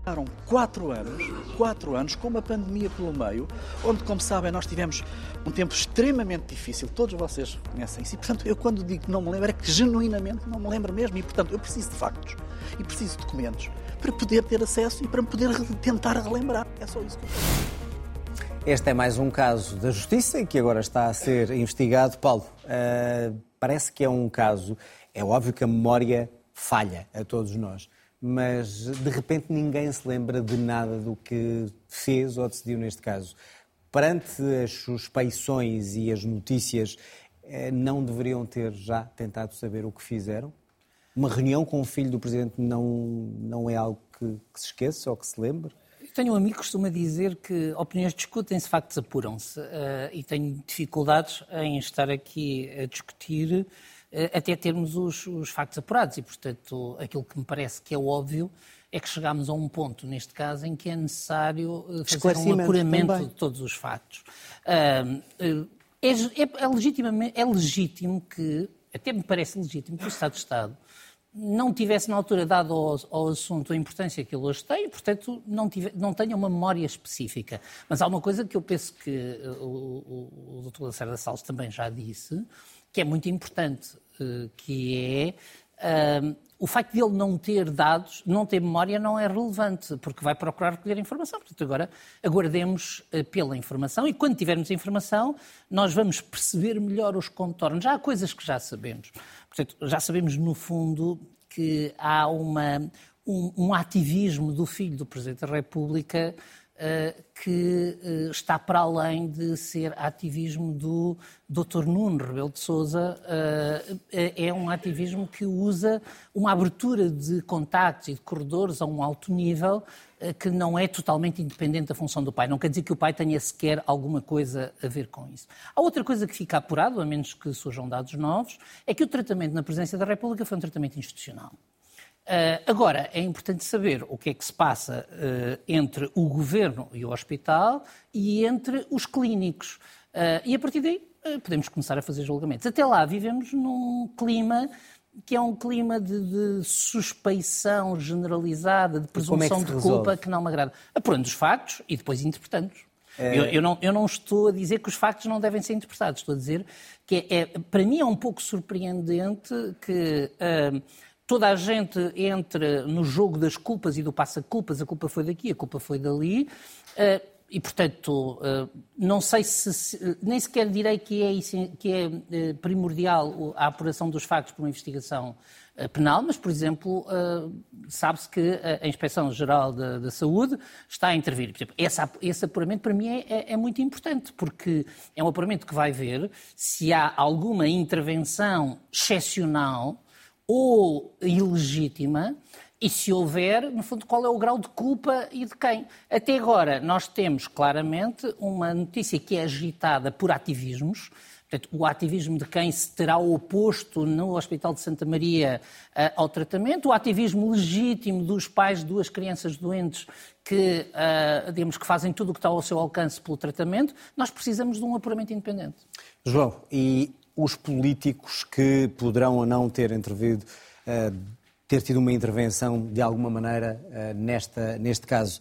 Passaram quatro anos, quatro anos, com uma pandemia pelo meio, onde, como sabem, nós tivemos um tempo extremamente difícil, todos vocês conhecem isso, e portanto, eu quando digo que não me lembro, é que genuinamente não me lembro mesmo, e portanto, eu preciso de factos e preciso de documentos para poder ter acesso e para poder tentar relembrar. É só isso que eu quero. Este é mais um caso da Justiça que agora está a ser investigado. Paulo, uh, parece que é um caso, é óbvio que a memória falha a todos nós mas de repente ninguém se lembra de nada do que fez ou decidiu neste caso. Perante as suspeições e as notícias, não deveriam ter já tentado saber o que fizeram? Uma reunião com o filho do Presidente não, não é algo que, que se esqueça ou que se lembre? Tenho um amigo que costuma dizer que opiniões discutem-se, factos apuram-se. Uh, e tenho dificuldades em estar aqui a discutir até termos os, os, factos apurados. E, portanto, aquilo que me parece que é óbvio é que chegámos a um ponto, neste caso, em que é necessário fazer um apuramento também. de todos os factos. É, é, é, é legítimo que até me parece legítimo que o Estado de Estado não tivesse na altura dado ao, ao, assunto a importância que ele hoje tem, portanto não, tive, não tenha uma memória específica. Mas há uma coisa que eu penso que o, o, o Dr. Lacerda Salles também já disse, que é muito importante, que é uh, o facto de ele não ter dados, não ter memória, não é relevante, porque vai procurar recolher informação. Portanto, agora aguardemos pela informação e quando tivermos informação, nós vamos perceber melhor os contornos. Já há coisas que já sabemos. Portanto, já sabemos, no fundo, que há uma, um, um ativismo do filho do Presidente da República que uh, está para além de ser ativismo do Dr. Nuno Rebelo de Sousa. Uh, é um ativismo que usa uma abertura de contactos e de corredores a um alto nível eh, que não é totalmente independente da função do pai. Não quer dizer que o pai tenha sequer alguma coisa a ver com isso. Há outra coisa que fica apurado, a menos que surjam dados novos, é que o tratamento na presidência da República foi um tratamento institucional. Uh, agora, é importante saber o que é que se passa uh, entre o governo e o hospital e entre os clínicos. Uh, e a partir daí podemos começar a fazer julgamentos. Até lá vivemos num clima que é um clima de, de suspeição generalizada, de é presunção é de culpa que não me agrada. Apurando os factos e depois interpretando-os. É... Eu, eu, não, eu, não, estou a dizer que os factos não devem ser interpretados, estou a dizer que é, é para mim é um pouco surpreendente que uh, toda a gente entre no jogo das culpas e do passa-culpas, a culpa foi daqui, a culpa foi dali. Uh, e, portanto, eh, não sei se, nem sequer direi que é, que é eh, primordial a apuração dos factos por uma investigação eh, penal, mas, por exemplo, sabe-se que a Inspeção-Geral da, da, Saúde está a intervir. Por exemplo, esse, esse apuramento, para mim, é, é, é, muito importante, porque é um apuramento que vai ver se há alguma intervenção excepcional ou ilegítima e se houver, no fundo, qual é o grau de culpa e de quem. Até agora, nós temos claramente uma notícia que é agitada por ativismos, Portanto, o ativismo de quem se terá oposto no Hospital de Santa Maria uh, ao tratamento, o ativismo legítimo dos pais de duas crianças doentes que, uh, digamos, que fazem tudo o que está ao seu alcance pelo tratamento, nós precisamos de um apuramento independente. João, e os políticos que poderão ou não ter intervido uh, ter tido uma intervenção de alguma maneira uh, nesta, neste caso.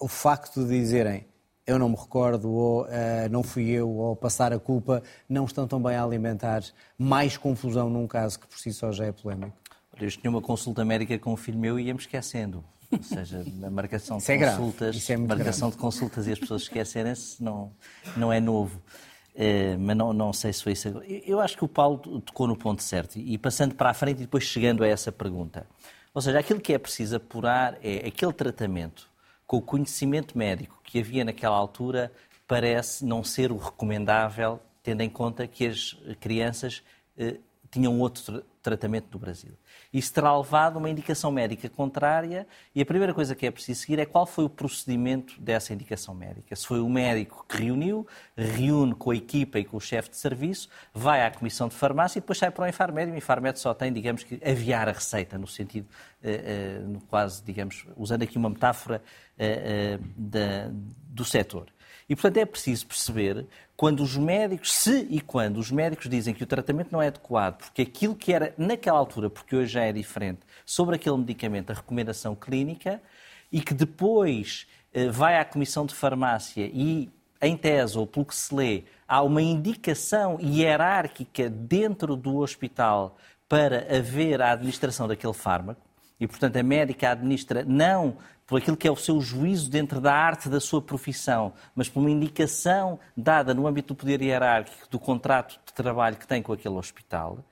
O facto de dizerem eu não me recordo, ou uh, não fui eu, ou passar a culpa, não estão também a alimentar mais confusão num caso que por si só já é polémico? Eu tinha uma consulta médica com um filho meu e ia-me esquecendo. Ou seja, (laughs) a marcação de é consultas, é marcação grave. de consultas e as pessoas esquecerem-se não, não é novo. Uh, mas não, não sei se foi isso. Eu acho que o Paulo tocou no ponto certo e passando para a frente e depois chegando a essa pergunta. Ou seja, aquilo que é preciso apurar é aquele tratamento com o conhecimento médico que havia naquela altura parece não ser o recomendável, tendo em conta que as crianças uh, tinham outro tratamento no Brasil. Terá levado uma indicação médica contrária e a primeira coisa que é preciso seguir é qual foi o procedimento dessa indicação médica. Se foi o médico que reuniu, reúne com a equipa e com o chefe de serviço, vai à comissão de farmácia e depois sai para o Infarmed. O Infarmed só tem, digamos que, aviar a receita, no sentido, uh, uh, quase, digamos, usando aqui uma metáfora uh, da, do setor. E, portanto, é preciso perceber quando os médicos, se e quando os médicos dizem que o tratamento não é adequado, porque aquilo que era naquela altura, porque hoje já é diferente, sobre aquele medicamento, a recomendação clínica, e que depois eh, vai à Comissão de Farmácia e, em tese, ou pelo que se lê, há uma indicação hierárquica dentro do hospital para haver a administração daquele fármaco, e, portanto, a médica administra não por aquilo que é o seu juízo dentro da arte da sua profissão, mas por uma indicação dada no âmbito do poder hierárquico do contrato de trabalho que tem com aquele hospital,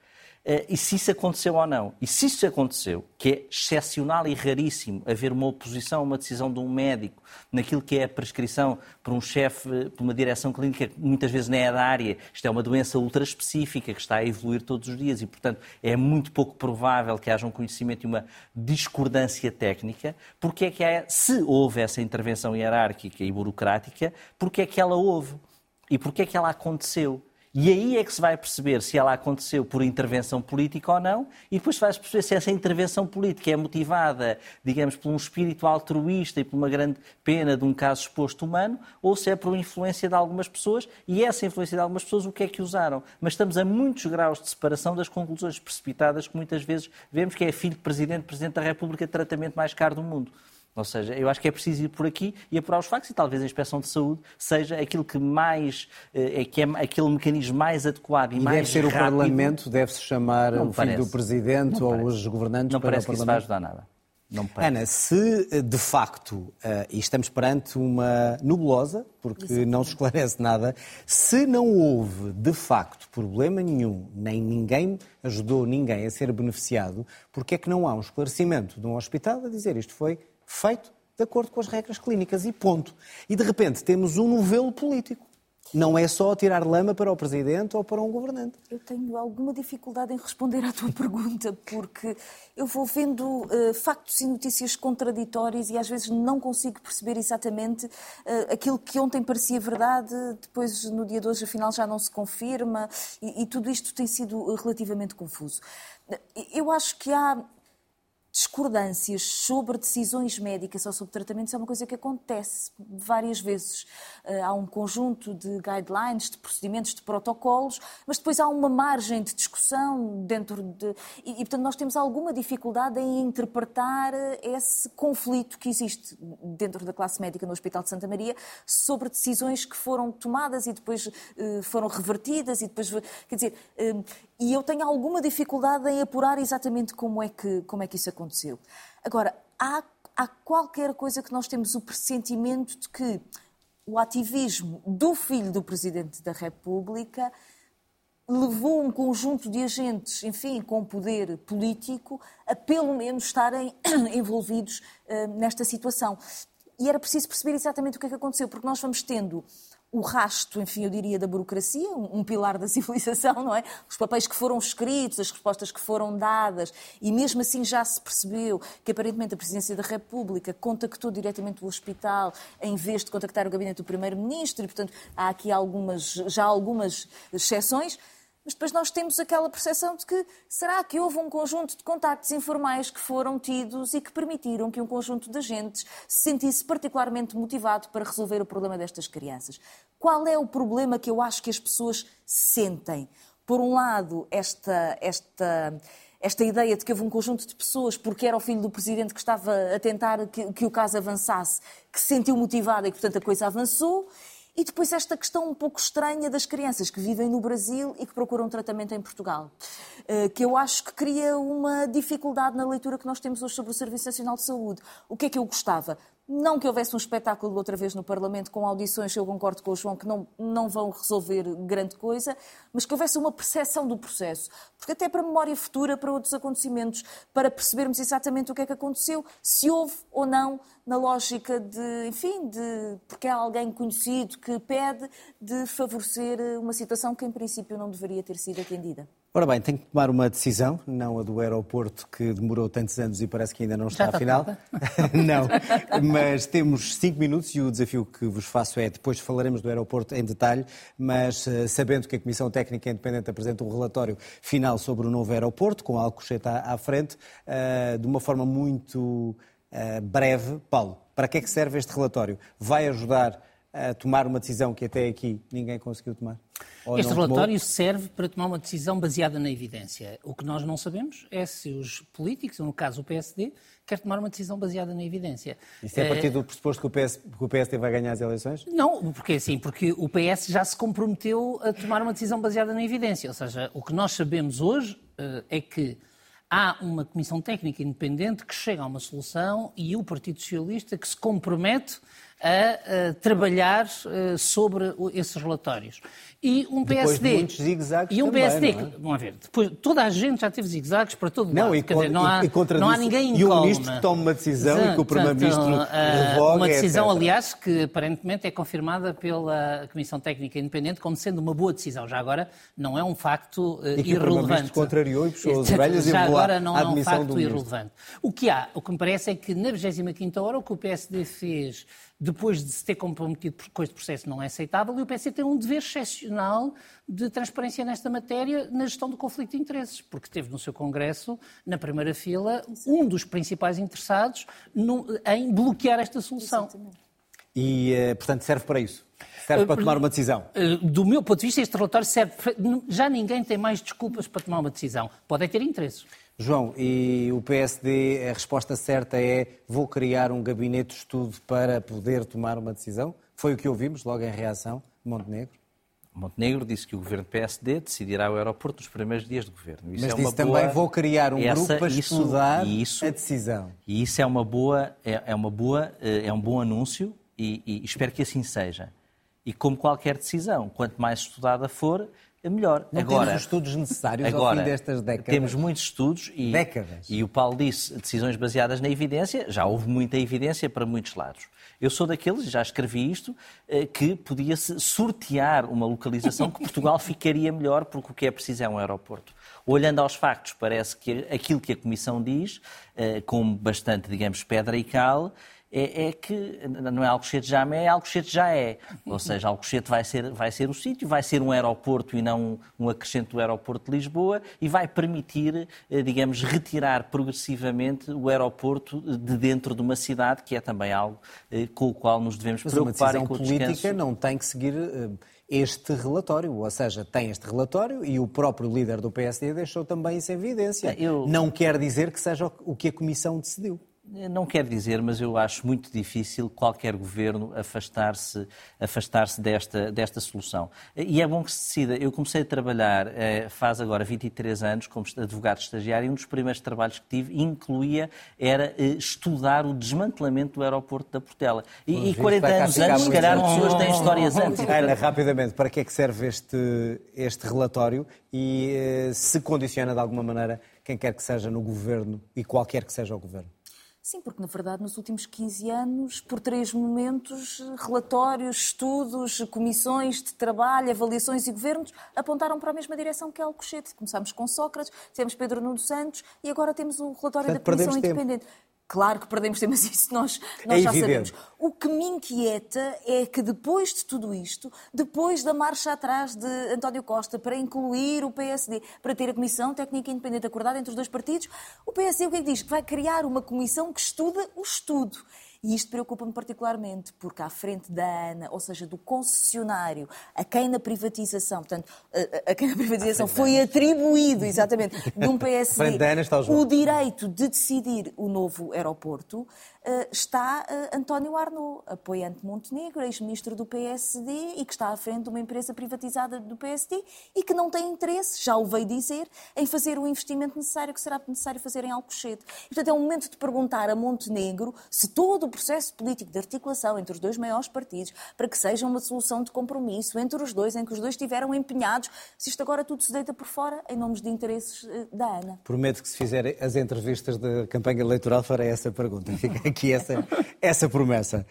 e se isso aconteceu ou não. E se isso aconteceu, que é excepcional e raríssimo haver uma oposição a uma decisão de um médico naquilo que é a prescrição por um chefe, por uma direção clínica que muitas vezes não é da área, isto é uma doença ultra específica que está a evoluir todos os dias e, portanto, é muito pouco provável que haja um conhecimento e uma discordância técnica, porque é que há, se houve essa intervenção hierárquica e burocrática, porque é que ela houve? E porque é que ela aconteceu? E aí é que se vai perceber se ela aconteceu por intervenção política ou não, e depois vai-se perceber se essa intervenção política é motivada, digamos, por um espírito altruísta e por uma grande pena de um caso exposto humano, ou se é por influência de algumas pessoas, e essa influência de algumas pessoas o que é que usaram. Mas estamos a muitos graus de separação das conclusões precipitadas que muitas vezes vemos que é filho de presidente, presidente da República, tratamento mais caro do mundo. Ou seja, eu acho que é preciso ir por aqui e apurar os factos e talvez a inspeção de saúde seja aquilo que mais eh, é que é aquele mecanismo mais adequado e, e mais deve ser rápido. o Parlamento, deve-se chamar Não o filho parece. do Presidente Não ou parece. os governantes Não para parece o que isso vai ajudar nada. Não me parece. Ana, se eh, de facto, eh, e estamos perante uma nebulosa, porque não se (laughs) esclarece nada, se não houve de facto problema nenhum, nem ninguém ajudou ninguém a ser beneficiado, porque é que não há um esclarecimento de um hospital a dizer isto foi feito de acordo com as regras clínicas e ponto. E de repente temos um novelo político. Não é só tirar lama para o Presidente ou para um governante. Eu tenho alguma dificuldade em responder à tua (laughs) pergunta, porque eu vou vendo eh, factos e notícias contraditórios e às vezes não consigo perceber exatamente eh, aquilo que ontem parecia verdade, depois no dia de hoje afinal já não se confirma e, e tudo isto tem sido eh, relativamente confuso. Eu acho que há discordâncias sobre decisões médicas ou sobre tratamentos é uma coisa que acontece várias vezes. Eh, Há um conjunto de guidelines, de procedimentos, de protocolos, mas depois há uma margem de discussão dentro de. E, portanto, nós temos alguma dificuldade em interpretar eh, esse conflito que existe dentro da classe médica no Hospital de Santa Maria sobre decisões que foram tomadas e depois eh, foram revertidas e depois. Quer dizer. e eu tenho alguma dificuldade em apurar exatamente como é que, como é que isso aconteceu. Agora, há, há qualquer coisa que nós temos o pressentimento de que o ativismo do filho do Presidente da República levou um conjunto de agentes, enfim, com poder político, a pelo menos estarem (clears throat) envolvidos eh, nesta situação. E era preciso perceber exatamente o que é que aconteceu, porque nós vamos tendo o rasto, enfim, eu diria, da burocracia, um, um pilar da (laughs) civilização, não é? Os papéis que foram escritos, as respostas que foram dadas, e mesmo assim já se percebeu que aparentemente a Presidência da República contactou diretamente o hospital em vez de contactar o gabinete do Primeiro-Ministro, e portanto há aqui algumas, já algumas exceções. Mas depois nós temos aquela percepção de que será que houve um conjunto de contactos informais que foram tidos e que permitiram que um conjunto de agentes se sentisse particularmente motivado para resolver o problema destas crianças. Qual é o problema que eu acho que as pessoas sentem? Por um lado, esta, esta, esta ideia de que houve um conjunto de pessoas, porque era o filho do presidente que estava a tentar que, que o caso avançasse, que se sentiu motivada e que, portanto, a coisa avançou. E depois esta questão um pouco estranha das crianças que vivem no Brasil e que procuram tratamento em Portugal, eh, que eu acho que cria uma dificuldade na leitura que nós temos hoje sobre o Serviço Nacional de Saúde. O que é que eu gostava? Não que houvesse um espetáculo outra vez no Parlamento com audições, eu concordo com o João, que não, não vão resolver grande coisa, mas que houvesse uma percepção do processo. Porque até para memória futura, para outros acontecimentos, para percebermos exatamente o que é que aconteceu, se houve ou não, na lógica de, enfim, de porque há alguém conhecido que pede de favorecer uma situação que em princípio não deveria ter sido atendida. Ora bem, tem que tomar uma decisão, não a do aeroporto que demorou tantos anos e parece que ainda não está está tomada? (laughs) não, mas temos cinco minutos e o desafio que vos faço é, depois falaremos do aeroporto em detalhe, mas eh, sabendo que a Comissão Técnica Independente apresenta um relatório final sobre o novo aeroporto, com Alcochete à, à frente, eh, de uma forma muito eh, breve. Paulo, para que é que serve este relatório? Vai ajudar a tomar uma decisão que até aqui ninguém conseguiu tomar? Este não tomou? relatório serve para tomar uma decisão baseada na evidência. O que nós não sabemos é se os políticos, ou no caso o PSD, quer tomar uma decisão baseada na evidência. Isto é a partir do pressuposto que o, PS, que o PSD vai ganhar as eleições? Não, porque assim, porque o PS já se comprometeu a tomar uma decisão baseada na evidência. Ou seja, o que nós sabemos hoje eh, é que há uma comissão técnica independente que chega a uma solução e o Partido Socialista que se compromete a, a trabalhar eh, sobre o- esses relatórios. E um Depois de PSD. muitos e um também, PSD. não é? que- Vamos ver, depois, toda a gente já teve zigue-zagues para todo Não, lado. e, Quer con- dizer, não, há, e, não há ninguém E o ministro que toma uma decisão e que o Exato, primeiro-ministro ah, revoga, Uma decisão, etc. aliás, que aparentemente é confirmada pela Comissão Técnica Independente como sendo uma boa decisão. Já agora, não é um facto uh, E que o irrelevante. primeiro-ministro contrariou e puxou as orelhas e Já agora não é um facto irrelevante. O que há, o que me parece é que na 25ª hora o que o PSD fez depois de se ter comprometido com este processo, não é aceitável, e o PSD tem um dever excepcional de transparência nesta matéria na gestão do conflito de interesses, porque teve no seu Congresso, na primeira fila, um dos principais interessados no, em bloquear esta solução. Exatamente. E, eh, portanto, serve para isso? Serve para tomar uma decisão? Eh, do meu ponto de vista, este relatório serve. Já ninguém tem mais desculpas para tomar uma decisão. Podem ter interesses. João, e o PSD, a resposta certa é vou criar um gabinete de estudo para poder tomar uma decisão? Foi o que ouvimos logo em reação de Montenegro? Montenegro disse que o governo PSD decidirá o aeroporto nos primeiros dias do governo. Isso Mas é disse boa... também vou criar um Essa, grupo para isso, estudar isso, a decisão. E isso é uma boa, é, é, uma boa, eh, é um bom anúncio e, e espero que assim seja. E como qualquer decisão, quanto mais estudada for, melhor. Não agora, temos os estudos necessários agora, ao fim destas décadas. Temos muitos estudos e, décadas. e o Paulo disse decisões baseadas na evidência, já houve muita evidência para muitos lados. Eu sou daqueles, já escrevi isto, eh, que podia-se sortear uma localização que Portugal (laughs) ficaria melhor, porque o que é preciso é um aeroporto. Olhando aos factos, parece que aquilo que a Comissão diz, eh, com bastante, digamos, pedra e cal, é, é, que não é Alcochete já é, Alcochete já é. Ou seja, Alcochete vai ser, vai ser o sítio, vai ser um aeroporto e não um, um acrescento do aeroporto de Lisboa e vai permitir, eh, digamos, retirar progressivamente o aeroporto de dentro de uma cidade, que é também algo eh, com o qual nos devemos Mas preocupar. Mas uma decisão política não tem que seguir eh, este relatório, ou seja, tem este relatório e o próprio líder do PSD deixou também isso em evidência. Eu... Não quer dizer que seja o que a Comissão decidiu. Não quer dizer, mas eu acho muito difícil qualquer governo afastar-se afastar desta, desta solução. E é bom que se decida. Eu comecei a trabalhar eh, faz agora 23 anos como advogado estagiário e um dos primeiros trabalhos que tive incluía era eh, estudar o desmantelamento do aeroporto da Portela. E, e 40 anos antes, se calhar, pessoas têm histórias antes. (laughs) Ana, rapidamente, para que é que serve este, este relatório e eh, se condiciona de alguma maneira quem quer que seja no governo e qualquer que seja o governo? Sim, porque na verdade nos últimos 15 anos, por três momentos, relatórios, estudos, comissões de trabalho, avaliações e governos apontaram para a mesma direção que é Alcochete. Começámos com Sócrates, tivemos Pedro Nuno Santos e agora temos o relatório Portanto, da Comissão Independente. Tempo. Claro que perdemos tempo, (laughs) mas isso nós, nós é já evidente. sabemos. O que me inquieta é que depois de tudo isto, depois da marcha atrás de António Costa para incluir o PSD, para ter a Comissão Técnica Independente acordada entre os dois partidos, o PSD o que é que diz? Que vai criar uma comissão que estuda o estudo. E isto preocupa-me particularmente, porque à frente da ANA, ou seja, do concessionário, a quem na privatização, portanto, a, a quem na privatização foi atribuído, exatamente, de um PSD, (laughs) o direito de decidir o novo aeroporto, está eh, António Arnaud, apoiante de Montenegro, ex-ministro do PSD e que está à frente de uma empresa privatizada do PSD e que não tem interesse, já o veio dizer, em fazer o investimento necessário que será necessário fazer em Alcochete. Portanto, é o momento de perguntar a Montenegro se todo o processo político de articulação entre os dois maiores partidos, para que seja uma solução de compromisso entre os dois, em que os dois estiveram empenhados, se isto agora tudo se deita por fora em nomes de interesses eh, da ANA. Prometo que se fizerem as entrevistas da campanha eleitoral farei essa pergunta. (laughs) Fica aqui essa, essa promessa.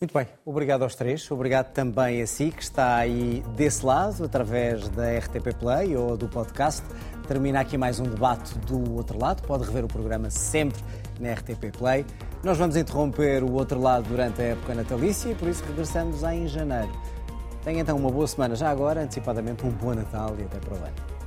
Muito bem, obrigado aos três, obrigado também a si que está aí desse lado, através da RTP Play ou do podcast. Termina aqui mais um debate do outro lado, pode rever o programa sempre na RTP Play. Nós vamos interromper o outro lado durante a época natalícia e por isso regressamos em janeiro. Tenha então uma boa semana já agora, antecipadamente um bom Natal e até para o ano.